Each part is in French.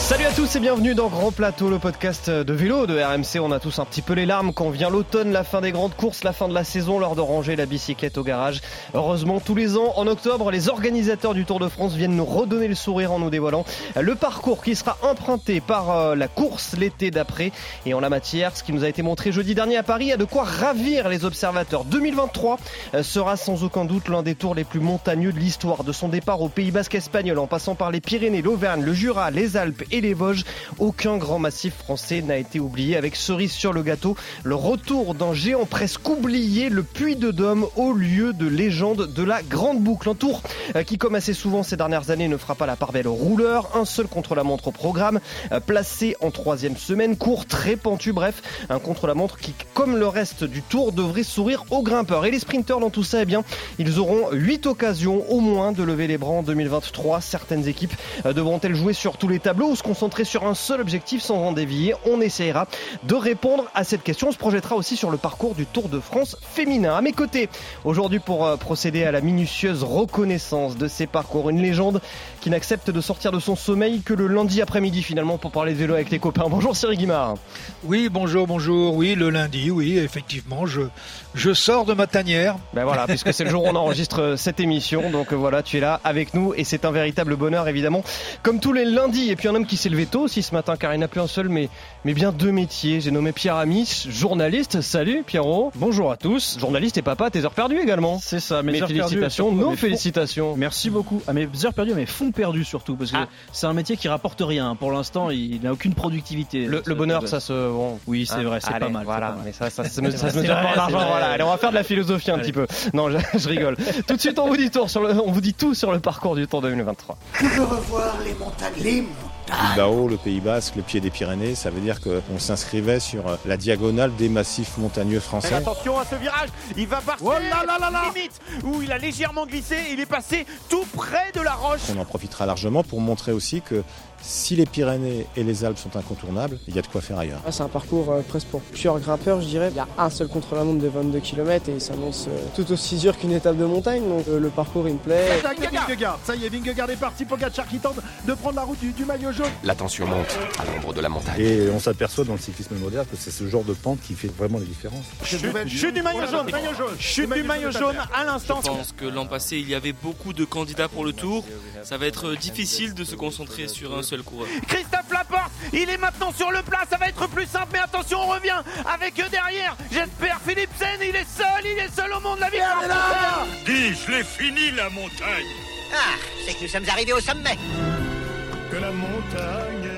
Salut à tous et bienvenue dans Grand Plateau, le podcast de vélo de RMC. On a tous un petit peu les larmes quand vient l'automne, la fin des grandes courses, la fin de la saison, l'heure de ranger la bicyclette au garage. Heureusement, tous les ans, en octobre, les organisateurs du Tour de France viennent nous redonner le sourire en nous dévoilant le parcours qui sera emprunté par euh, la course l'été d'après. Et en la matière, ce qui nous a été montré jeudi dernier à Paris a de quoi ravir les observateurs. 2023 euh, sera sans aucun doute l'un des tours les plus montagneux de l'histoire. De son départ au Pays Basque espagnol en passant par les Pyrénées, l'Auvergne, le Jura, les Alpes et les Vosges, aucun grand massif français n'a été oublié. Avec cerise sur le gâteau, le retour d'un géant presque oublié, le Puy de Dôme, au lieu de légende de la Grande Boucle. Un tour euh, qui, comme assez souvent ces dernières années, ne fera pas la part belle aux rouleurs. Un seul contre-la-montre au programme, euh, placé en troisième semaine, court très pentu. Bref, un contre-la-montre qui, comme le reste du tour, devrait sourire aux grimpeurs. Et les sprinteurs dans tout ça, eh bien, ils auront 8 occasions au moins de lever les bras en 2023. Certaines équipes euh, devront-elles jouer sur tous les tableaux ou se concentrer sur un seul objectif sans en dévier On essayera de répondre à cette question. On se projettera aussi sur le parcours du Tour de France féminin. À mes côtés, aujourd'hui pour euh, procéder à la minutieuse reconnaissance de ces parcours, une légende qui n'accepte de sortir de son sommeil que le lundi après-midi finalement pour parler de vélo avec les copains. Bonjour Cyril Guimard. Oui, bonjour, bonjour. Oui, le lundi, oui, effectivement, je, je sors de ma tanière. Ben voilà, puisque c'est le jour où on enregistre cette émission. Donc voilà, tu es là avec nous et c'est un véritable bonheur évidemment. Comme tous les lundis. Et puis un homme qui s'est levé tôt aussi ce matin car il n'a plus un seul mais, mais bien deux métiers. J'ai nommé Pierre Amis, journaliste. Salut Pierrot. Bonjour à tous. Journaliste et papa, tes heures perdues également. C'est ça, mes, Mes heures félicitations, perdues. nos félicitations. Merci beaucoup. À mes heures perdues, à mes fonds perdus surtout, parce que Ah. c'est un métier qui rapporte rien. Pour l'instant, il n'a aucune productivité. Le, le bonheur, ça se. Bon. Oui, c'est Hein, vrai, c'est pas mal. Voilà, pas mal. mais ça, ça, se me- ça se mesure pas en c'est argent. vrai. Voilà, allez, on va faire de la philosophie un Allez. petit peu. Non, je, je rigole. Tout de suite, on vous dit tour sur le, on vous dit tout sur le parcours du Tour 2023. Bilbao, le Pays Basque, le pied des Pyrénées, ça veut dire qu'on s'inscrivait sur euh, la diagonale des massifs montagneux français. Attention à ce virage, il va partir Oh là là là là limite où il a légèrement glissé, il est passé tout près de la roche. On en profitera largement pour montrer aussi que si les Pyrénées et les Alpes sont incontournables, il y a de quoi faire ailleurs. Ah, c'est un parcours euh, presque pour pur grimpeur, je dirais. Il y a un seul contre-la-montre de 22 km et il s'annonce euh, tout aussi dur qu'une étape de montagne. Donc euh, le parcours, il me plaît. Ça y est, Vingegaard, ça y est, Vingegaard est parti. Pogacar qui tente de prendre la route du, du maillot jaune. La tension monte à l'ombre de la montagne. Et on s'aperçoit dans le cyclisme moderne que c'est ce genre de pente qui fait vraiment la différence. Chute, chute du maillot jaune, maillot jaune. chute du maillot jaune à l'instant. Je pense que l'an passé, il y avait beaucoup de candidats pour le tour. Ça va être difficile de se concentrer sur un seul coureur. Christophe Laporte, il est maintenant sur le plat, ça va être plus simple, mais attention, on revient avec eux derrière. J'espère Philipsen, il est seul, il est seul au monde, la victoire. Dis, je l'ai fini la montagne. Ah, c'est que nous sommes arrivés au sommet. Que la montagne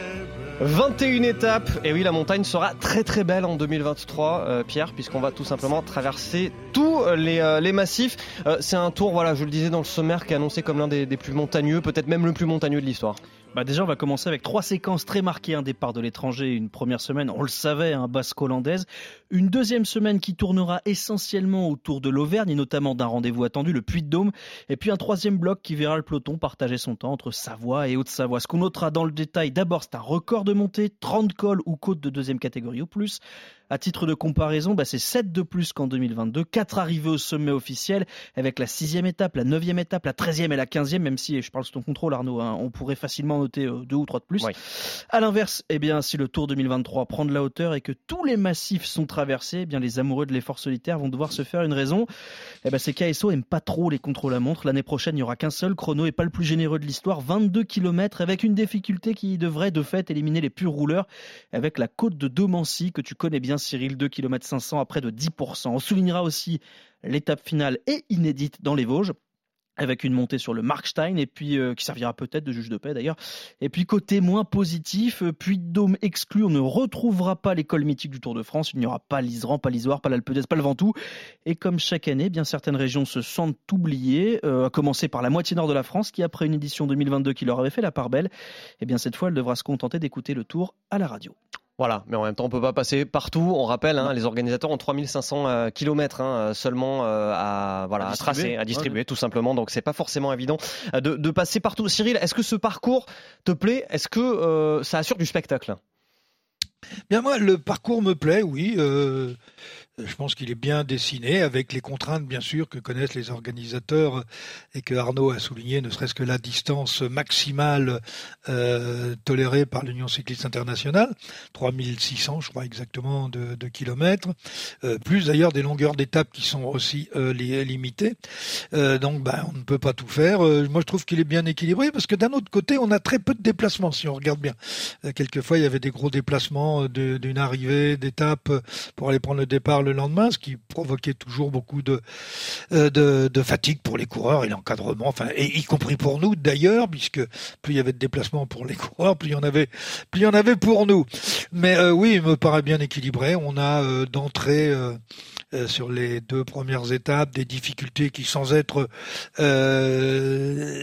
21 étapes. Et oui, la montagne sera très très belle en 2023, euh, Pierre, puisqu'on va tout simplement traverser tous les, euh, les massifs. Euh, c'est un tour, voilà, je le disais dans le sommaire, qui est annoncé comme l'un des, des plus montagneux, peut-être même le plus montagneux de l'histoire. Bah déjà, on va commencer avec trois séquences très marquées. Un départ de l'étranger, une première semaine, on le savait, un basque hollandaise. Une deuxième semaine qui tournera essentiellement autour de l'Auvergne et notamment d'un rendez-vous attendu, le Puy de Dôme. Et puis un troisième bloc qui verra le peloton partager son temps entre Savoie et Haute-Savoie. Ce qu'on notera dans le détail, d'abord, c'est un record de montée, 30 cols ou côtes de deuxième catégorie au plus. À titre de comparaison, bah, c'est 7 de plus qu'en 2022, 4 arrivées au sommet officiel, avec la sixième étape, la neuvième étape, la treizième et la quinzième, même si, je parle sous ton contrôle Arnaud, hein, on pourrait facilement noter euh, deux ou trois de plus. Oui. À l'inverse, eh bien, si le Tour 2023 prend de la hauteur et que tous les massifs sont traversés, eh bien, les amoureux de l'effort solitaire vont devoir se faire une raison. Eh ben, c'est KSO aime pas trop les contre-la-montre. L'année prochaine, il n'y aura qu'un seul chrono et pas le plus généreux de l'histoire, 22 km avec une difficulté qui devrait de fait éliminer les purs rouleurs avec la côte de Domancy que tu connais bien Cyril, 2 km 500 à près de 10%. On soulignera aussi l'étape finale et inédite dans les Vosges avec une montée sur le Markstein et puis euh, qui servira peut-être de juge de paix d'ailleurs. Et puis côté moins positif, euh, Dôme exclu, on ne retrouvera pas l'école mythique du Tour de France, il n'y aura pas l'Iseran, pas l'Isoire, pas l'Alpe d'Huez, pas le Ventoux. Et comme chaque année, bien certaines régions se sentent oubliées, euh, à commencer par la moitié nord de la France qui après une édition 2022 qui leur avait fait la part belle, et bien cette fois elle devra se contenter d'écouter le Tour à la radio. Voilà, mais en même temps, on peut pas passer partout. On rappelle, hein, les organisateurs ont 3500 euh, kilomètres hein, seulement euh, à voilà À à, distribuer. tracer, à distribuer, Ouais. tout simplement. Donc c'est pas forcément évident euh, de, de passer partout. Cyril, est-ce que ce parcours te plaît? Est-ce que euh, ça assure du spectacle? Bien moi, le parcours me plaît, oui. Euh, je pense qu'il est bien dessiné avec les contraintes, bien sûr, que connaissent les organisateurs et que Arnaud a souligné, ne serait-ce que la distance maximale euh, tolérée par l'Union cycliste internationale, 3600, je crois exactement, de, de kilomètres, euh, plus d'ailleurs des longueurs d'étapes qui sont aussi euh, limitées. Euh, donc, ben, on ne peut pas tout faire. Euh, moi, je trouve qu'il est bien équilibré parce que d'un autre côté, on a très peu de déplacements, si on regarde bien. Euh, quelquefois, il y avait des gros déplacements d'une arrivée d'étape pour aller prendre le départ le lendemain, ce qui provoquait toujours beaucoup de, euh, de, fatigue pour les coureurs et l'encadrement, enfin, et y compris pour nous d'ailleurs, puisque plus il y avait de déplacements pour les coureurs, plus il y en avait, pour nous. Mais euh, oui, il me paraît bien équilibré. On a euh, d'entrée sur les deux premières étapes des difficultés qui, sans être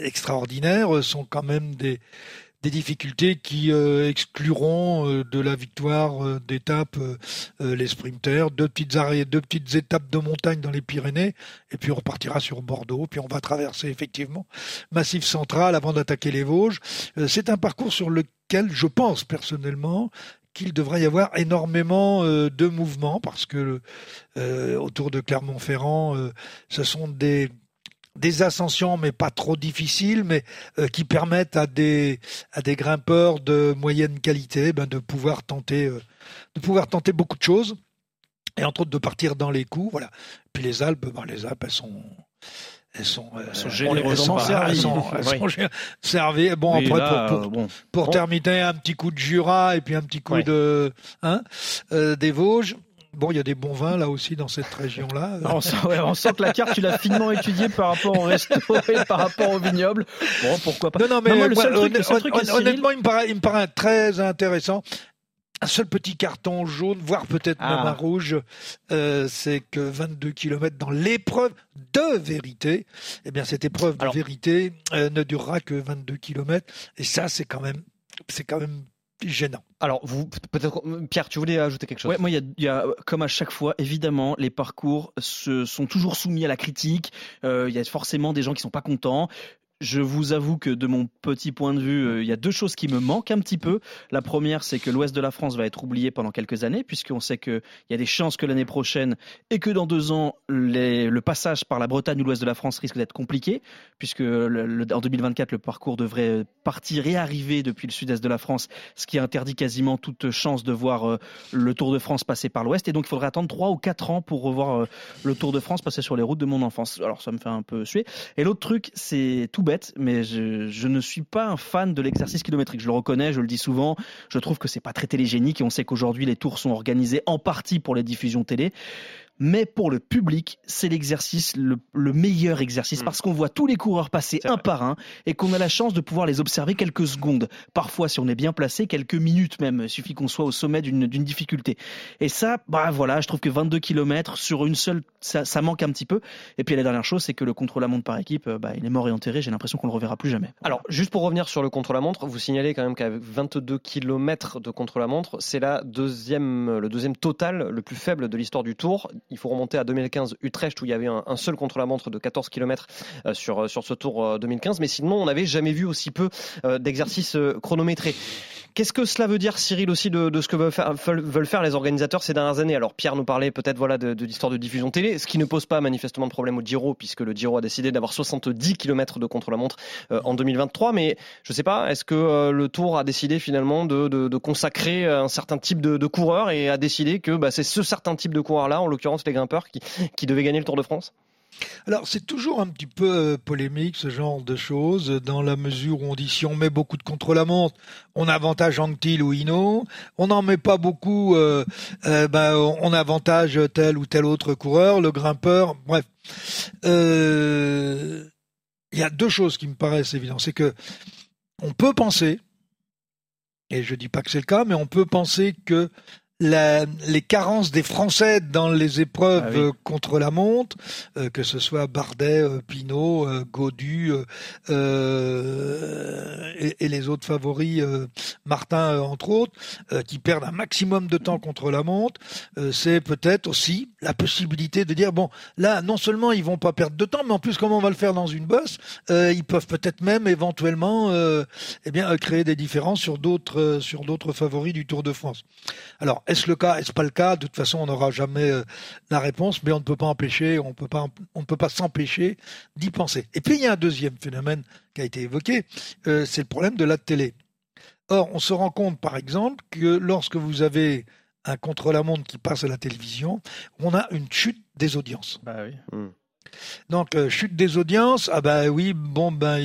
extraordinaires, sont quand même des des difficultés qui euh, excluront euh, de la victoire euh, d'étape les sprinters, deux petites arrêts, deux petites étapes de montagne dans les Pyrénées, et puis on repartira sur Bordeaux, puis on va traverser effectivement Massif Central avant d'attaquer les Vosges. C'est un parcours sur lequel je pense personnellement qu'il devrait y avoir énormément de mouvements parce que autour de Clermont-Ferrand, ce sont des des ascensions, mais pas trop difficiles, mais euh, qui permettent à des à des grimpeurs de moyenne qualité ben, de pouvoir tenter euh, de pouvoir tenter beaucoup de choses et entre autres de partir dans les coups. Voilà. Puis les Alpes, ben, les Alpes, elles sont elles sont, euh, elles sont généreusement servies. Elles sont, oui. servies. Bon, oui, après, là, pour, pour, bon. pour bon. terminer, un petit coup de Jura et puis un petit coup ouais. de hein, des Vosges. Bon, il y a des bons vins là aussi dans cette région-là. on, sent, ouais, on sent que la carte, tu l'as finement étudiée par rapport au resto et par rapport au vignoble. Bon, pourquoi pas. Non, non, mais non, moi, le seul truc, honnêtement, il me, paraît, il me paraît très intéressant. Un seul petit carton jaune, voire peut-être ah. même un rouge, euh, c'est que 22 km dans l'épreuve de vérité. Eh bien, cette épreuve de Alors, vérité euh, ne durera que 22 km. Et ça, c'est quand même, c'est quand même gênant. Alors, vous, peut-être, Pierre, tu voulais ajouter quelque chose? Ouais, moi, il y, y a, comme à chaque fois, évidemment, les parcours se, sont toujours soumis à la critique. Euh, il y a forcément des gens qui sont pas contents je vous avoue que de mon petit point de vue, euh, il y a deux choses qui me manquent un petit peu. La première, c'est que l'ouest de la France va être oublié pendant quelques années, puisqu'on sait qu'il y a des chances que l'année prochaine et que dans deux ans, le passage par la Bretagne ou l'ouest de la France risque d'être compliqué, puisque en 2024, le parcours devrait partir et arriver depuis le sud-est de la France, ce qui interdit quasiment toute chance de voir euh, le Tour de France passer par l'ouest. Et donc, il faudrait attendre trois ou quatre ans pour revoir euh, le Tour de France passer sur les routes de mon enfance. Alors, ça me fait un peu suer. Et l'autre truc, c'est tout bête mais je, je, ne suis pas un fan de l'exercice kilométrique. Je le reconnais, je le dis souvent. Je trouve que c'est pas très télégénique et on sait qu'aujourd'hui les tours sont organisés en partie pour les diffusions télé mais pour le public, c'est l'exercice, le, le, meilleur exercice, mmh. parce qu'on voit tous les coureurs passer un par un et qu'on a la chance de pouvoir les observer quelques secondes. Parfois, si on est bien placé, quelques minutes même. Il suffit qu'on soit au sommet d'une difficulté. Et ça, bah voilà, je trouve que 22 km sur une seule, ça, ça manque un petit peu. Et puis la dernière chose, c'est que le contre-la-montre par équipe, bah, il est mort et enterré. J'ai l'impression qu'on le reverra plus jamais. Alors, juste pour revenir sur le contre-la-montre, vous signalez quand même qu'avec 22 km de contre-la-montre, c'est la deuxième, le deuxième total le plus faible de l'histoire du Tour il faut remonter à 2015 Utrecht où il y avait un, seul contre-la-montre de 14 km euh, sur, sur ce tour euh, 2015. Mais sinon, on n'avait jamais vu aussi peu euh, d'exercices chronométrés. Qu'est-ce que cela veut dire, Cyril, aussi de, ce que veulent faire, les organisateurs ces dernières années? Alors, Pierre nous parlait peut-être voilà, de, l'histoire de diffusion télé, ce qui ne pose pas manifestement de problème au Giro, puisque le Giro a décidé d'avoir 70 km de contre-la-montre euh, en 2023. Mais je ne sais pas, est-ce que euh, le Tour a décidé finalement de, consacrer un certain type de, coureurs et a décidé que bah, c'est ce certain type de coureurs-là, en l'occurrence les grimpeurs, qui, qui devaient gagner le Tour de France? Alors c'est toujours un petit peu euh, polémique ce genre de choses dans la mesure où on dit si on met beaucoup de contre-la-montre, on avantage Anctil ou Hino, on n'en met pas beaucoup, euh, euh, ben, on avantage tel ou tel autre coureur, le grimpeur, bref. Il y a deux choses qui me paraissent évidentes, c'est que on peut penser, et je dis pas que c'est le cas, mais on peut penser que la, les carences des Français dans les épreuves Ah oui. euh, contre la montre, euh, que ce soit Bardet, euh, Pinot, euh, Godu et, et les autres favoris, Martin entre autres, qui perdent un maximum de temps contre la montre, c'est peut-être aussi la possibilité de dire bon là non seulement ils vont pas perdre de temps, mais en plus comment on va le faire dans une bosse, ils peuvent peut-être même éventuellement eh bien créer des différences sur d'autres sur d'autres favoris du Tour de France. Alors est-ce le cas, est-ce pas le cas? De toute façon, on n'aura jamais euh, la réponse, mais on ne peut pas empêcher, on peut pas on ne peut pas s'empêcher d'y penser. Et puis il y a un deuxième phénomène qui a été évoqué, euh, c'est le problème de la télé. Or, on se rend compte, par exemple, que lorsque vous avez un contre-la-montre qui passe à la télévision, on a une chute des audiences. Bah oui. Donc euh, chute des audiences, ah bah oui, bon ben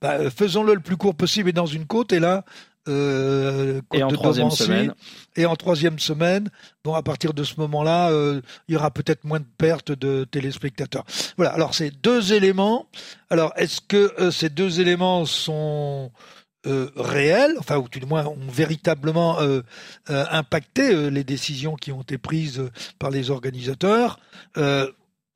bah, faisons-le le plus court possible et dans une côte et là euh, Et en de troisième Domancy, semaine. Et en troisième semaine, bon à partir de ce moment-là, euh, il y aura peut-être moins de pertes de téléspectateurs. Voilà. Alors c'est deux éléments. Alors est-ce que euh, ces deux éléments sont réels, enfin ou tout du moins ont véritablement impacté les décisions qui ont été prises par les organisateurs,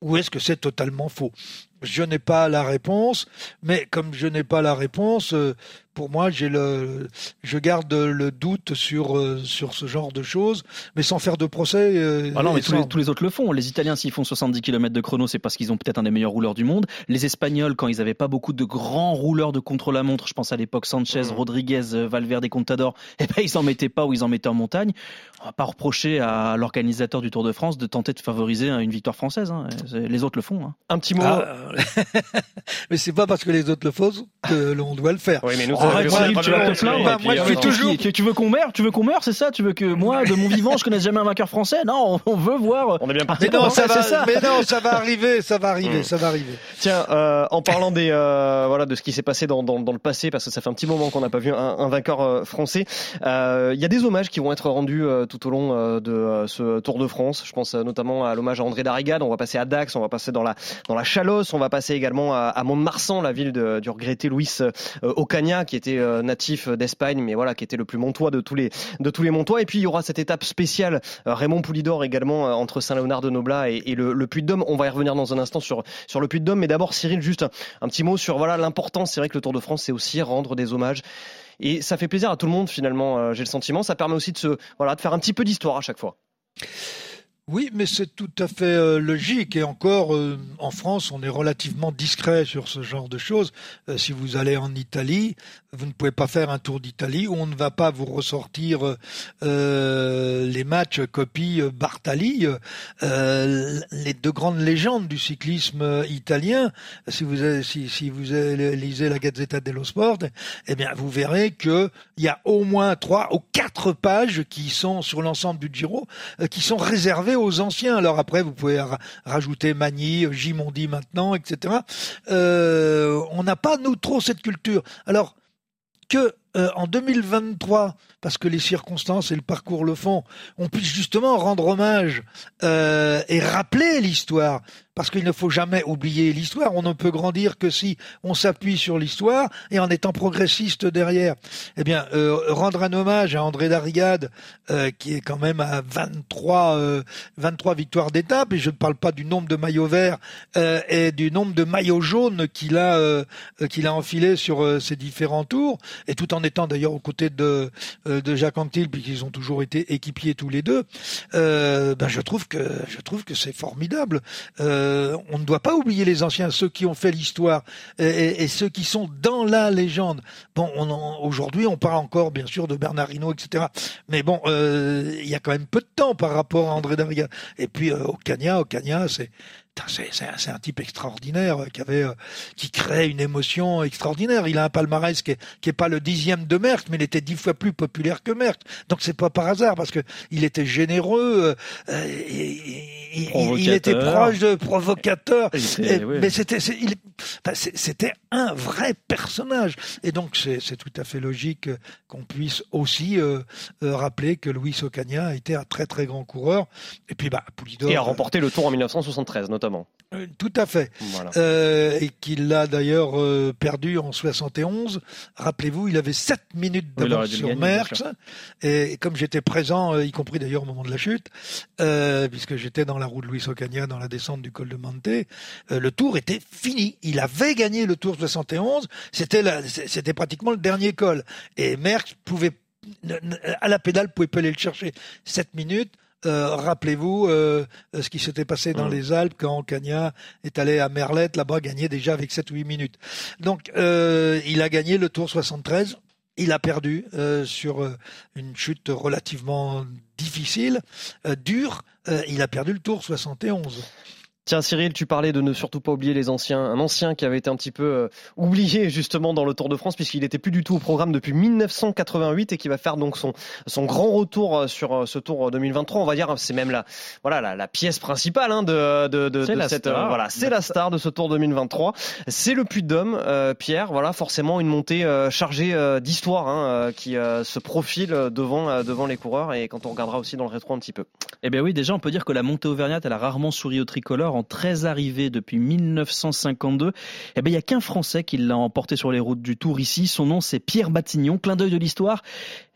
ou est-ce que c'est totalement faux? Je n'ai pas la réponse, mais comme je n'ai pas la réponse, euh, pour moi, j'ai le, je garde le doute sur euh, sur ce genre de choses, mais sans faire de procès. euh, Ah non, mais et tous les, tous les autres le font. Les Italiens, s'ils font 70 km de chrono, c'est parce qu'ils ont peut-être un des meilleurs rouleurs du monde. Les Espagnols, quand ils n'avaient pas beaucoup de grands rouleurs de contre-la-montre, je pense à l'époque Sanchez, Rodriguez, euh, Valverde, Contador, eh ben, ils en mettaient pas ou ils en mettaient en montagne. On va pas reprocher à l'organisateur du Tour de France de tenter de favoriser hein, une victoire française. hein. Les autres le font. hein. Un petit mot. Ah, mais c'est pas parce que les autres le font que l'on doit le faire. Oui, mais nous, Oh, Cyril, moi, tu vas te plaindre. moi, moi, je suis toujours. Tu veux qu'on meure Tu veux qu'on meure, c'est ça? Tu veux que moi, de mon vivant, je connaisse jamais un vainqueur français? Non, on veut voir. On est bien parti. Mais non, ça va, c'est ça. mais non, ça va arriver, ça va arriver, Mm. ça va arriver. Tiens, euh, en parlant des euh, voilà de ce qui s'est passé dans, dans, dans le passé, parce que ça fait un petit moment qu'on n'a pas vu un, un vainqueur euh, français. euh, Il y a des hommages qui vont être rendus euh, tout au long euh, de euh, ce Tour de France. Je pense euh, notamment à l'hommage à André Darrigade. On va passer à Dax, on va passer dans la dans la Chalosse, on va passer également à, Mont-de-Marsan, la ville de, du regretté Luis euh, Ocaña, qui était euh, natif d'Espagne, mais voilà, qui était le plus montois de tous les de tous les montois. Et puis il y aura cette étape spéciale euh, Raymond Poulidor également entre Saint-Léonard de Noblat et, le, Puy-de-Dôme. On va y revenir dans un instant sur sur le Puy-de-Dôme, mais d'abord Cyril, juste un, un petit mot sur voilà l'importance. C'est vrai que le Tour de France, c'est aussi rendre des hommages. Et ça fait plaisir à tout le monde finalement. J'ai le sentiment. Ça permet aussi de se voilà de faire un petit peu d'histoire à chaque fois. Oui, mais c'est tout à fait euh, logique. Et encore, euh, en France, on est relativement discret sur ce genre de choses. Euh, si vous allez en Italie, vous ne pouvez pas faire un tour d'Italie où on ne va pas vous ressortir euh, les matchs copie euh, Bartali. Euh, les deux grandes légendes du cyclisme euh, italien, si vous avez- si, si vous lisez la Gazzetta dello Sport, eh bien, vous verrez que il y a au moins trois ou quatre pages qui sont sur l'ensemble du Giro, euh, qui sont réservées aux anciens. Alors après, vous pouvez ra- rajouter Magny, Gimondi maintenant, etc. Euh, on n'a pas nous trop cette culture. Alors que euh, en 2023, parce que les circonstances et le parcours le font, on puisse justement rendre hommage euh, et rappeler l'histoire, parce qu'il ne faut jamais oublier l'histoire. On ne peut grandir que si on s'appuie sur l'histoire et en étant progressiste derrière. Eh bien, euh, rendre un hommage à André Darrigade, euh, qui est quand même à 23, euh, 23 victoires d'étape, et je ne parle pas du nombre de maillots verts et du nombre de maillots jaunes qu'il a, qu'il a enfilé sur ces différents tours, et tout en étant d'ailleurs aux côtés de, euh, de Jacques Anquetil, puisqu'ils ont toujours été équipiers tous les deux, euh, ben je trouve que je trouve que c'est formidable. Euh, on ne doit pas oublier les anciens, ceux qui ont fait l'histoire et, ceux qui sont dans la légende. Bon, aujourd'hui, on parle encore bien sûr de Bernard etc. Mais bon, il y a quand même peu de temps par rapport à André Darriga. Et puis euh, Ocaña, Ocaña, c'est Putain, c'est un, type extraordinaire euh, qui avait euh, qui crée une émotion extraordinaire. Il a un palmarès qui est, qui est pas le dixième de Merckx, mais il était dix fois plus populaire que Merckx. Donc c'est pas par hasard parce que il était généreux, euh, euh, et- et- il, était Provocateur. proche de provocateur. Et- oui. Mais c'était c'était un vrai personnage. Et donc c'est c'est tout à fait logique qu'on puisse aussi euh, euh, rappeler que Luis Ocaña a été un très très grand coureur. Et puis bah Poulidor. Et a remporté le Tour en 1973 notamment. Euh, Tout à fait. Voilà. Euh, et qu'il l'a d'ailleurs euh, perdu en 71. Rappelez-vous, il avait 7 minutes d'avance sur Merckx. Et comme j'étais présent, y compris d'ailleurs au moment de la chute, euh, puisque j'étais dans la roue de Luis Ocaña dans la descente du col de Monte, euh, le tour était fini. Il avait gagné le tour 71. C'était c'était pratiquement le dernier col. Et Merckx pouvait, à la pédale, pouvait pas aller le chercher. 7 minutes. Euh, Rappelez-vous euh, ce qui s'était passé dans Mm. les Alpes quand Cagna est allé à Merlette, là-bas, gagné déjà avec 7 ou 8 minutes. Donc, euh, il a gagné le Tour 73. Il a perdu euh, sur une chute relativement difficile, euh, dure. Euh, il a perdu le Tour 71. Tiens Cyril, tu parlais de ne surtout pas oublier les anciens. Un ancien qui avait été un petit peu euh, oublié justement dans le Tour de France puisqu'il n'était plus du tout au programme depuis 1988 et qui va faire donc son son grand retour euh, sur euh, ce Tour 2023. On va dire c'est même la voilà la, la pièce principale hein, de de, de, cette star. euh, voilà c'est la star de ce Tour 2023. C'est le Puy de Dôme, euh, Pierre. Voilà forcément une montée chargée d'histoire hein, qui se profile devant devant les coureurs et quand on regardera aussi dans le rétro un petit peu. Eh bien oui, déjà on peut dire que la montée auvergnate, elle a rarement souri au tricolore en 13 arrivées depuis 1952. Eh bien il y a qu'un Français qui l'a emporté sur les routes du Tour ici. Son nom c'est Pierre Batignon. Clin d'œil de l'histoire.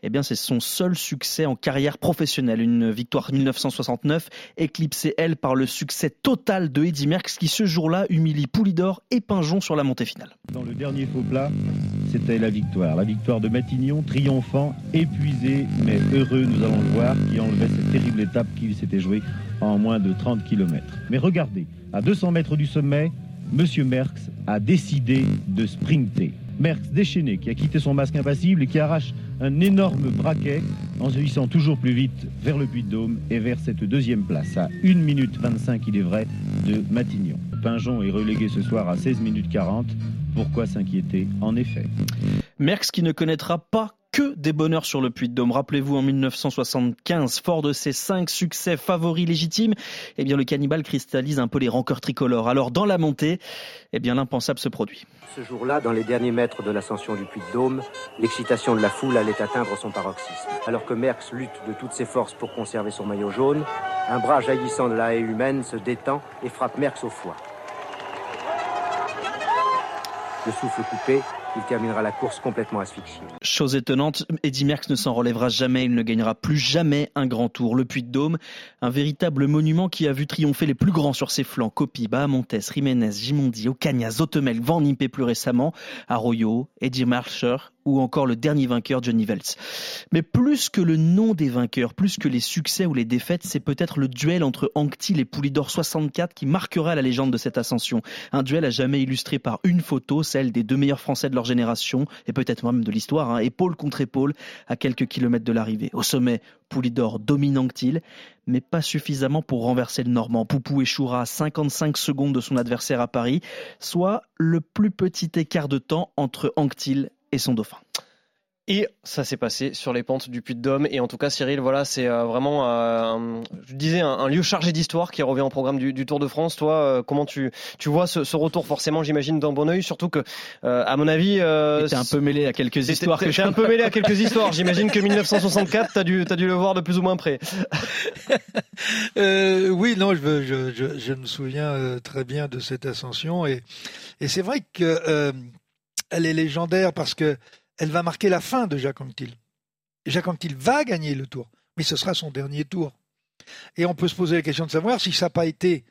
Eh bien c'est son seul succès en carrière professionnelle. Une victoire 1969 éclipsée elle par le succès total de Eddy Merckx qui ce jour-là humilie Poulidor et Pinjon sur la montée finale. Dans le dernier faux plat, c'était la victoire. La victoire de Matignon, triomphant, épuisé, mais heureux, nous allons le voir, qui enlevait cette terrible étape qui s'était jouée en moins de 30 km. Mais regardez, à 200 mètres du sommet, Monsieur Merckx a décidé de sprinter. Merckx déchaîné, qui a quitté son masque impassible et qui arrache un énorme braquet en se hissant toujours plus vite vers le Puy-de-Dôme et vers cette deuxième place, à 1 minute 25, il est vrai, de Matignon. Pinjon est relégué ce soir à 16 minutes 40. Pourquoi s'inquiéter En effet. Merckx qui ne connaîtra pas que des bonheurs sur le Puy de Dôme. Rappelez-vous, en 1975, fort de ses cinq succès favoris légitimes, eh bien, le cannibale cristallise un peu les rancœurs tricolores. Alors, dans la montée, eh bien, l'impensable se produit. Ce jour-là, dans les derniers mètres de l'ascension du Puy de Dôme, l'excitation de la foule allait atteindre son paroxysme. Alors que Merckx lutte de toutes ses forces pour conserver son maillot jaune, un bras jaillissant de la haie humaine se détend et frappe Merckx au foie. Le souffle coupé, il terminera la course complètement asphyxié. Chose étonnante, Eddy Merckx ne s'en relèvera jamais, il ne gagnera plus jamais un grand tour. Le Puy de Dôme, un véritable monument qui a vu triompher les plus grands sur ses flancs. Coppi, Bahamontes, Jiménez, Gimondi, Ocaña, Zotemel, Van Impe plus récemment, Arroyo, Eddy Marcher ou encore le dernier vainqueur Johnny Veltz. Mais plus que le nom des vainqueurs, plus que les succès ou les défaites, c'est peut-être le duel entre Anctil et Poulidor 64 qui marquera la légende de cette ascension. Un duel à jamais illustré par une photo, celle des deux meilleurs Français de leur génération, et peut-être même de l'histoire, hein, épaule contre épaule, à quelques kilomètres de l'arrivée. Au sommet, Poulidor domine Anctil, mais pas suffisamment pour renverser le Normand. Poupou échouera à 55 secondes de son adversaire à Paris, soit le plus petit écart de temps entre Anctil et son dauphin. Et ça s'est passé sur les pentes du Puy de Dôme. Et en tout cas, Cyril, voilà, c'est euh, vraiment, euh, un- je disais, un, un lieu chargé d'histoire qui revient au programme du, du Tour de France. Toi, euh, comment tu, tu vois ce, ce retour Forcément, j'imagine d'un bon oeil. Surtout que, euh, à mon avis, euh, T'es un peu mêlé à quelques histoires t'es- que t'es je un peu mêlé à quelques histoires. J'imagine que 1964, t'as dû, t'as dû le voir de plus ou moins près. Euh, oui, non, je, je, je, je me souviens très bien de cette ascension et, et c'est vrai que euh, elle est légendaire parce que elle va marquer la fin de Jacques Anquetil. Jacques Anquetil va gagner le Tour, mais ce sera son dernier Tour. Et on peut se poser la question de savoir si ça n'a pas été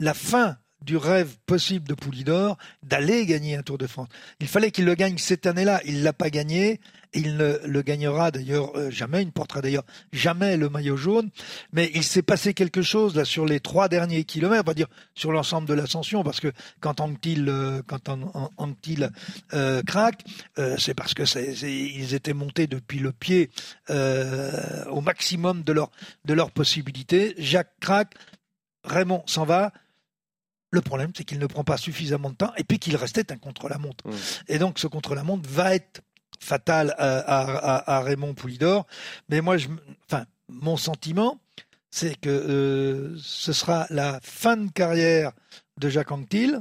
la fin du rêve possible de Poulidor d'aller gagner un Tour de France. Il fallait qu'il le gagne cette année-là. Il l'a pas gagné. Il ne le gagnera d'ailleurs euh, jamais. Il ne portera d'ailleurs jamais le maillot jaune. Mais il s'est passé quelque chose là sur les trois derniers kilomètres, on va dire sur l'ensemble de l'ascension, parce que quand Anctil, euh, quand euh, craque, c'est parce que ils étaient montés depuis le pied au maximum de leur de leurs possibilités. Jacques craque, Raymond s'en va. Le problème, c'est qu'il ne prend pas suffisamment de temps et puis qu'il restait un contre-la-montre. Et donc, ce contre-la-montre va être fatal à, à- à- à Raymond Poulidor. Mais moi, je, enfin, mon sentiment, c'est que euh, ce sera la fin de carrière de Jacques Anquetil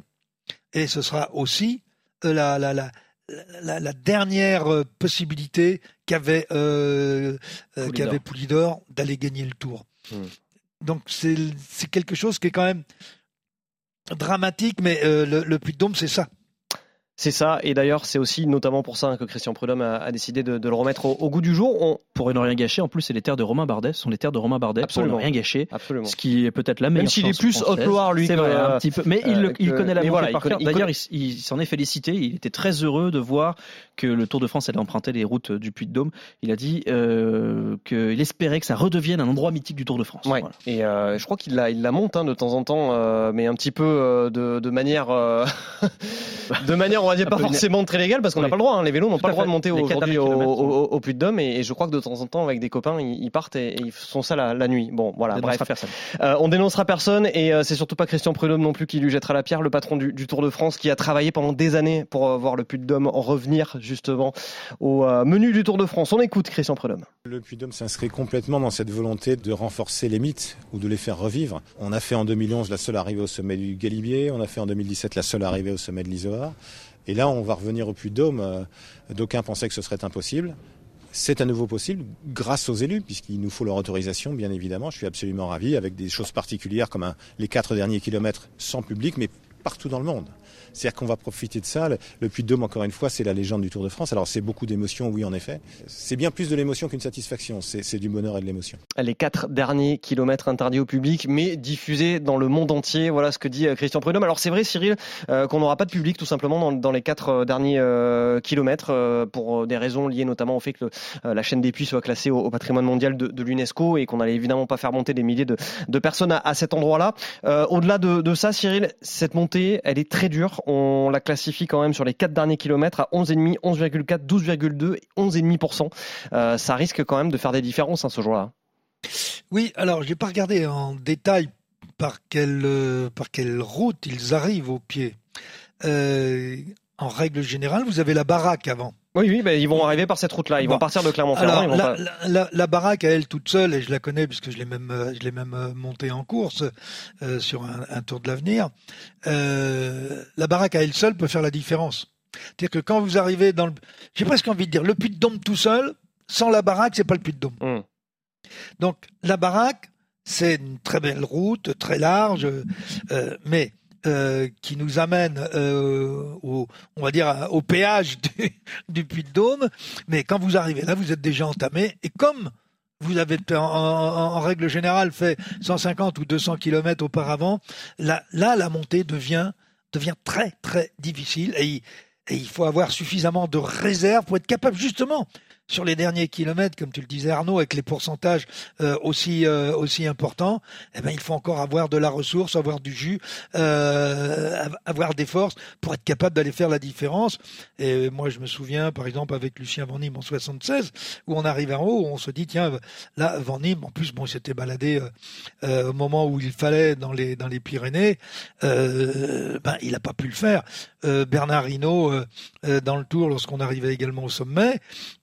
et ce sera aussi euh, la, la, la, la, la dernière euh, possibilité qu'avait euh, Poulidor. qu'avait Poulidor d'aller gagner le Tour. Hmm. Donc c'est quelque chose qui est quand même dramatique, mais euh, le, le Puy c'est ça. C'est ça, et d'ailleurs c'est aussi notamment pour ça que Christian Prudhomme a, a décidé de, de, le remettre au, au goût du jour. On... Pour ne rien gâcher, en plus c'est les terres de Romain Bardet, ce sont les terres de Romain Bardet, Absolument. pour ne rien gâcher, Absolument. ce qui est peut-être la meilleure Même s'il est plus haute-Loire lui, c'est vrai, euh, un petit peu, mais il, euh, il connaît la voilà, il par cœur. il D'ailleurs, il, il s'en est félicité, il était très heureux de voir que le Tour de France allait emprunter les routes du Puy-de-Dôme. Il a dit euh, qu'il espérait que ça redevienne un endroit mythique du Tour de France. Ouais. Voilà. Et euh, je crois qu'il la, il la monte hein, de temps en temps, euh, mais un petit peu euh, de, de manière, euh, de manière, on va dire pas forcément très légale, parce qu'on n'a Oui. pas le droit. hein, les vélos n'ont pas le droit de monter aujourd'hui au, Puy de Dôme, et, et je crois que de temps en temps, avec des copains, ils, partent et, et ils font ça la, la nuit. Bon, voilà. On Bref, dénoncera personne. Euh, on dénoncera personne, et euh, c'est surtout pas Christian Prudhomme non plus qui lui jettera la pierre, le patron du, du Tour de France, qui a travaillé pendant des années pour euh, voir le Puy de Dôme revenir justement au menu du Tour de France. On écoute Christian Prudhomme. Le Puy-de-Dôme s'inscrit complètement dans cette volonté de renforcer les mythes ou de les faire revivre. On a fait en 2011 la seule arrivée au sommet du Galibier, on a fait en 2017 la seule arrivée au sommet de l'Isoard. Et là, on va revenir au Puy-de-Dôme. Euh, D'aucuns pensaient que ce serait impossible. C'est à nouveau possible grâce aux élus, puisqu'il nous faut leur autorisation, bien évidemment. Je suis absolument ravi, avec des choses particulières comme les quatre derniers kilomètres sans public, mais partout dans le monde. C'est-à-dire qu'on va profiter de ça. Le, le Puy-de-Dôme, encore une fois, c'est la légende du Tour de France. Alors c'est beaucoup d'émotions, oui, en effet. C'est bien plus de l'émotion qu'une satisfaction. C'est du bonheur et de l'émotion. les quatre derniers kilomètres interdits au public, mais diffusés dans le monde entier. Voilà ce que dit euh, Christian Prudhomme. Alors c'est vrai, Cyril, euh, qu'on n'aura pas de public tout simplement dans, les quatre euh, derniers kilomètres pour des raisons liées notamment au fait que la chaîne des Puys soit classée au, patrimoine mondial de, de l'UNESCO et qu'on n'allait évidemment pas faire monter des milliers de, de personnes à, cet endroit-là. Au-delà de, de ça, Cyril, cette montée, elle est très dure. On la classifie quand même sur les quatre derniers kilomètres à 11,5, 11,4, 12,2 et 11,5%. Euh, ça risque quand même de faire des différences hein, ce jour-là. Oui, alors je n'ai pas regardé en détail par quelle, euh, par quelle route ils arrivent au pied. Euh, en règle générale, vous avez la baraque avant. Oui, oui, bah, ils vont arriver par cette route-là. Ils Bon. vont partir de Clermont-Ferrand. La, pas- la- la- la baraque à elle toute seule, et je la connais puisque je l'ai même, euh, je l'ai même euh, montée en course euh, sur un, un tour de l'avenir. Euh, la baraque à elle seule peut faire la différence. C'est-à-dire que quand vous arrivez dans le, j'ai presque envie de dire, le puits de Dôme tout seul, sans la baraque, c'est pas le puits de Dôme. Hum. Donc la baraque, c'est une très belle route, très large, euh, mais euh, qui nous amène euh, au, on va dire, au péage du, Puy de Dôme. Mais quand vous arrivez là, vous êtes déjà entamé. Et comme vous avez en règle générale fait 150 ou 200 kilomètres auparavant, là, là, la montée devient devient très très difficile et il, et il faut avoir suffisamment de réserve pour être capable justement sur les derniers kilomètres, comme tu le disais Arnaud, avec les pourcentages euh, aussi euh, aussi importants, eh ben il faut encore avoir de la ressource, avoir du jus, euh, av- avoir des forces pour être capable d'aller faire la différence. Et moi, je me souviens, par exemple, avec Lucien Van Nîmes en 76, où on arrive en haut, on se dit tiens, là Van Nîmes, en plus, bon, il s'était baladé au moment où il fallait dans les dans les Pyrénées, ben il n'a pas pu le faire. Euh, Bernard Hinault, euh, euh, dans le Tour, lorsqu'on arrivait également au sommet,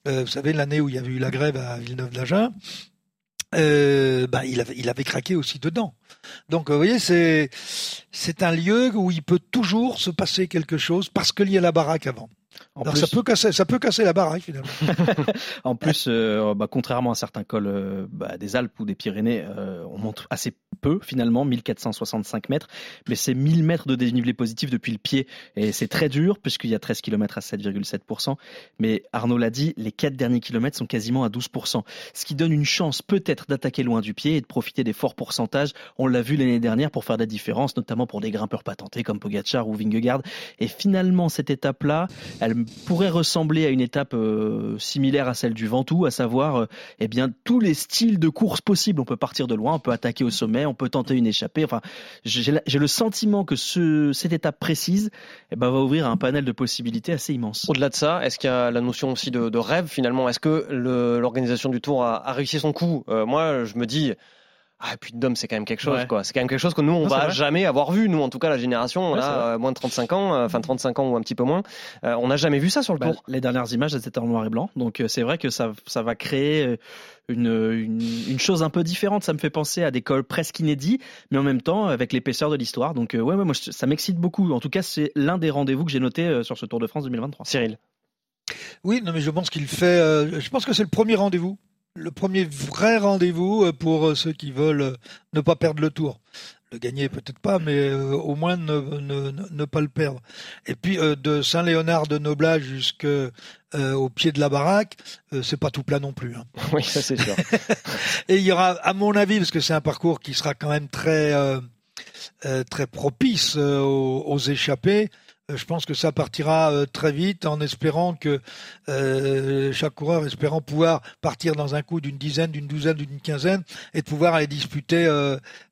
euh, vous savez l'année où il y avait eu la grève à Villeneuve-d'Agen, ben, il avait craqué aussi dedans. Donc vous voyez, c'est un lieu où il peut toujours se passer quelque chose parce qu'il y a la baraque avant. En Alors plus- ça peut casser ça peut casser la baraque finalement. En plus, euh, bah, contrairement à certains cols euh, bah, des Alpes ou des Pyrénées, euh, on monte assez peu finalement, 1465 mètres, mais c'est 1000 mètres de dénivelé positif depuis le pied et c'est très dur puisqu'il y a 13 km à 7,7%. Mais Arnaud l'a dit, les quatre derniers kilomètres sont quasiment à 12%, ce qui donne une chance peut-être d'attaquer loin du pied et de profiter des forts pourcentages. On l'a vu l'année dernière pour faire des différences, notamment pour des grimpeurs patentés comme Pogacar ou Vingegaard. Et finalement, cette étape-là, elle pourrait ressembler à une étape euh, similaire à celle du Ventoux, à savoir euh, eh bien tous les styles de course possibles. On peut partir de loin, on peut attaquer au sommet, on peut tenter une échappée. Enfin, j'ai le sentiment que ce, cette étape précise eh ben, va ouvrir un panel de possibilités assez immense. Au-delà de ça, est-ce qu'il y a la notion aussi de, rêve finalement? Est-ce que l'organisation du Tour a, a réussi son coup? Euh, Moi, je me dis. Ah, puis de Dôme, c'est quand même quelque chose, Ouais. quoi. C'est quand même quelque chose que nous, on Non, va jamais avoir vu. Nous, en tout cas, la génération, on Ouais, c'est a euh, moins de 35 ans, euh, enfin 35 ans ou un petit peu moins. Euh, on n'a jamais vu ça sur le Bah, Tour. les dernières images, elles étaient en noir et blanc. Donc euh, c'est vrai que ça, ça va créer euh, une, une, une chose un peu différente. Ça me fait penser à des cols presque inédits, mais en même temps avec l'épaisseur de l'histoire. Donc euh, ouais, ouais, moi je- ça m'excite beaucoup. En tout cas, c'est l'un des rendez-vous que j'ai noté euh, sur ce Tour de France 2023. Cyril. Oui, non mais je pense qu'il fait euh, je pense que c'est le premier rendez-vous. Le premier vrai rendez-vous euh, pour euh, ceux qui veulent euh, ne pas perdre le tour. le gagner peut-être pas, mais euh, au moins ne, ne, ne, pas le perdre. Et puis euh, de Saint-Léonard de Noblat jusqu'au euh, pied de la baraque, c'est pas tout plat non plus. Hein. Oui, ça c'est sûr. Et il y aura, à mon avis, parce que c'est un parcours qui sera quand même très très propice aux, aux échappés, je pense que ça partira euh, très vite en espérant que euh, chaque coureur espérant pouvoir partir dans un coup d'une dizaine, d'une douzaine, d'une quinzaine et de pouvoir aller disputer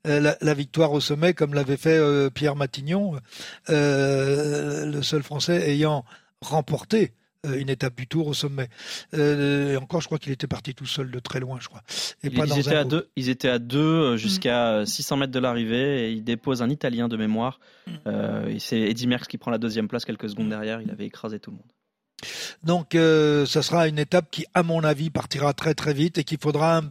la, victoire au sommet comme l'avait fait Pierre Matignon, le seul Français ayant remporté euh, une étape du Tour au sommet. Euh, encore, je crois qu'il était parti tout seul de très loin, je crois. Et ils, pas dans étaient à deux, ils étaient à deux euh, jusqu'à 600 mm. mètres de l'arrivée et il dépose un Italien de mémoire. Mm. c'est Eddy Merckx qui prend la deuxième place quelques secondes derrière. Il avait écrasé tout le monde. Donc, euh, ça sera une étape qui, à mon avis, partira très très vite et qu'il faudra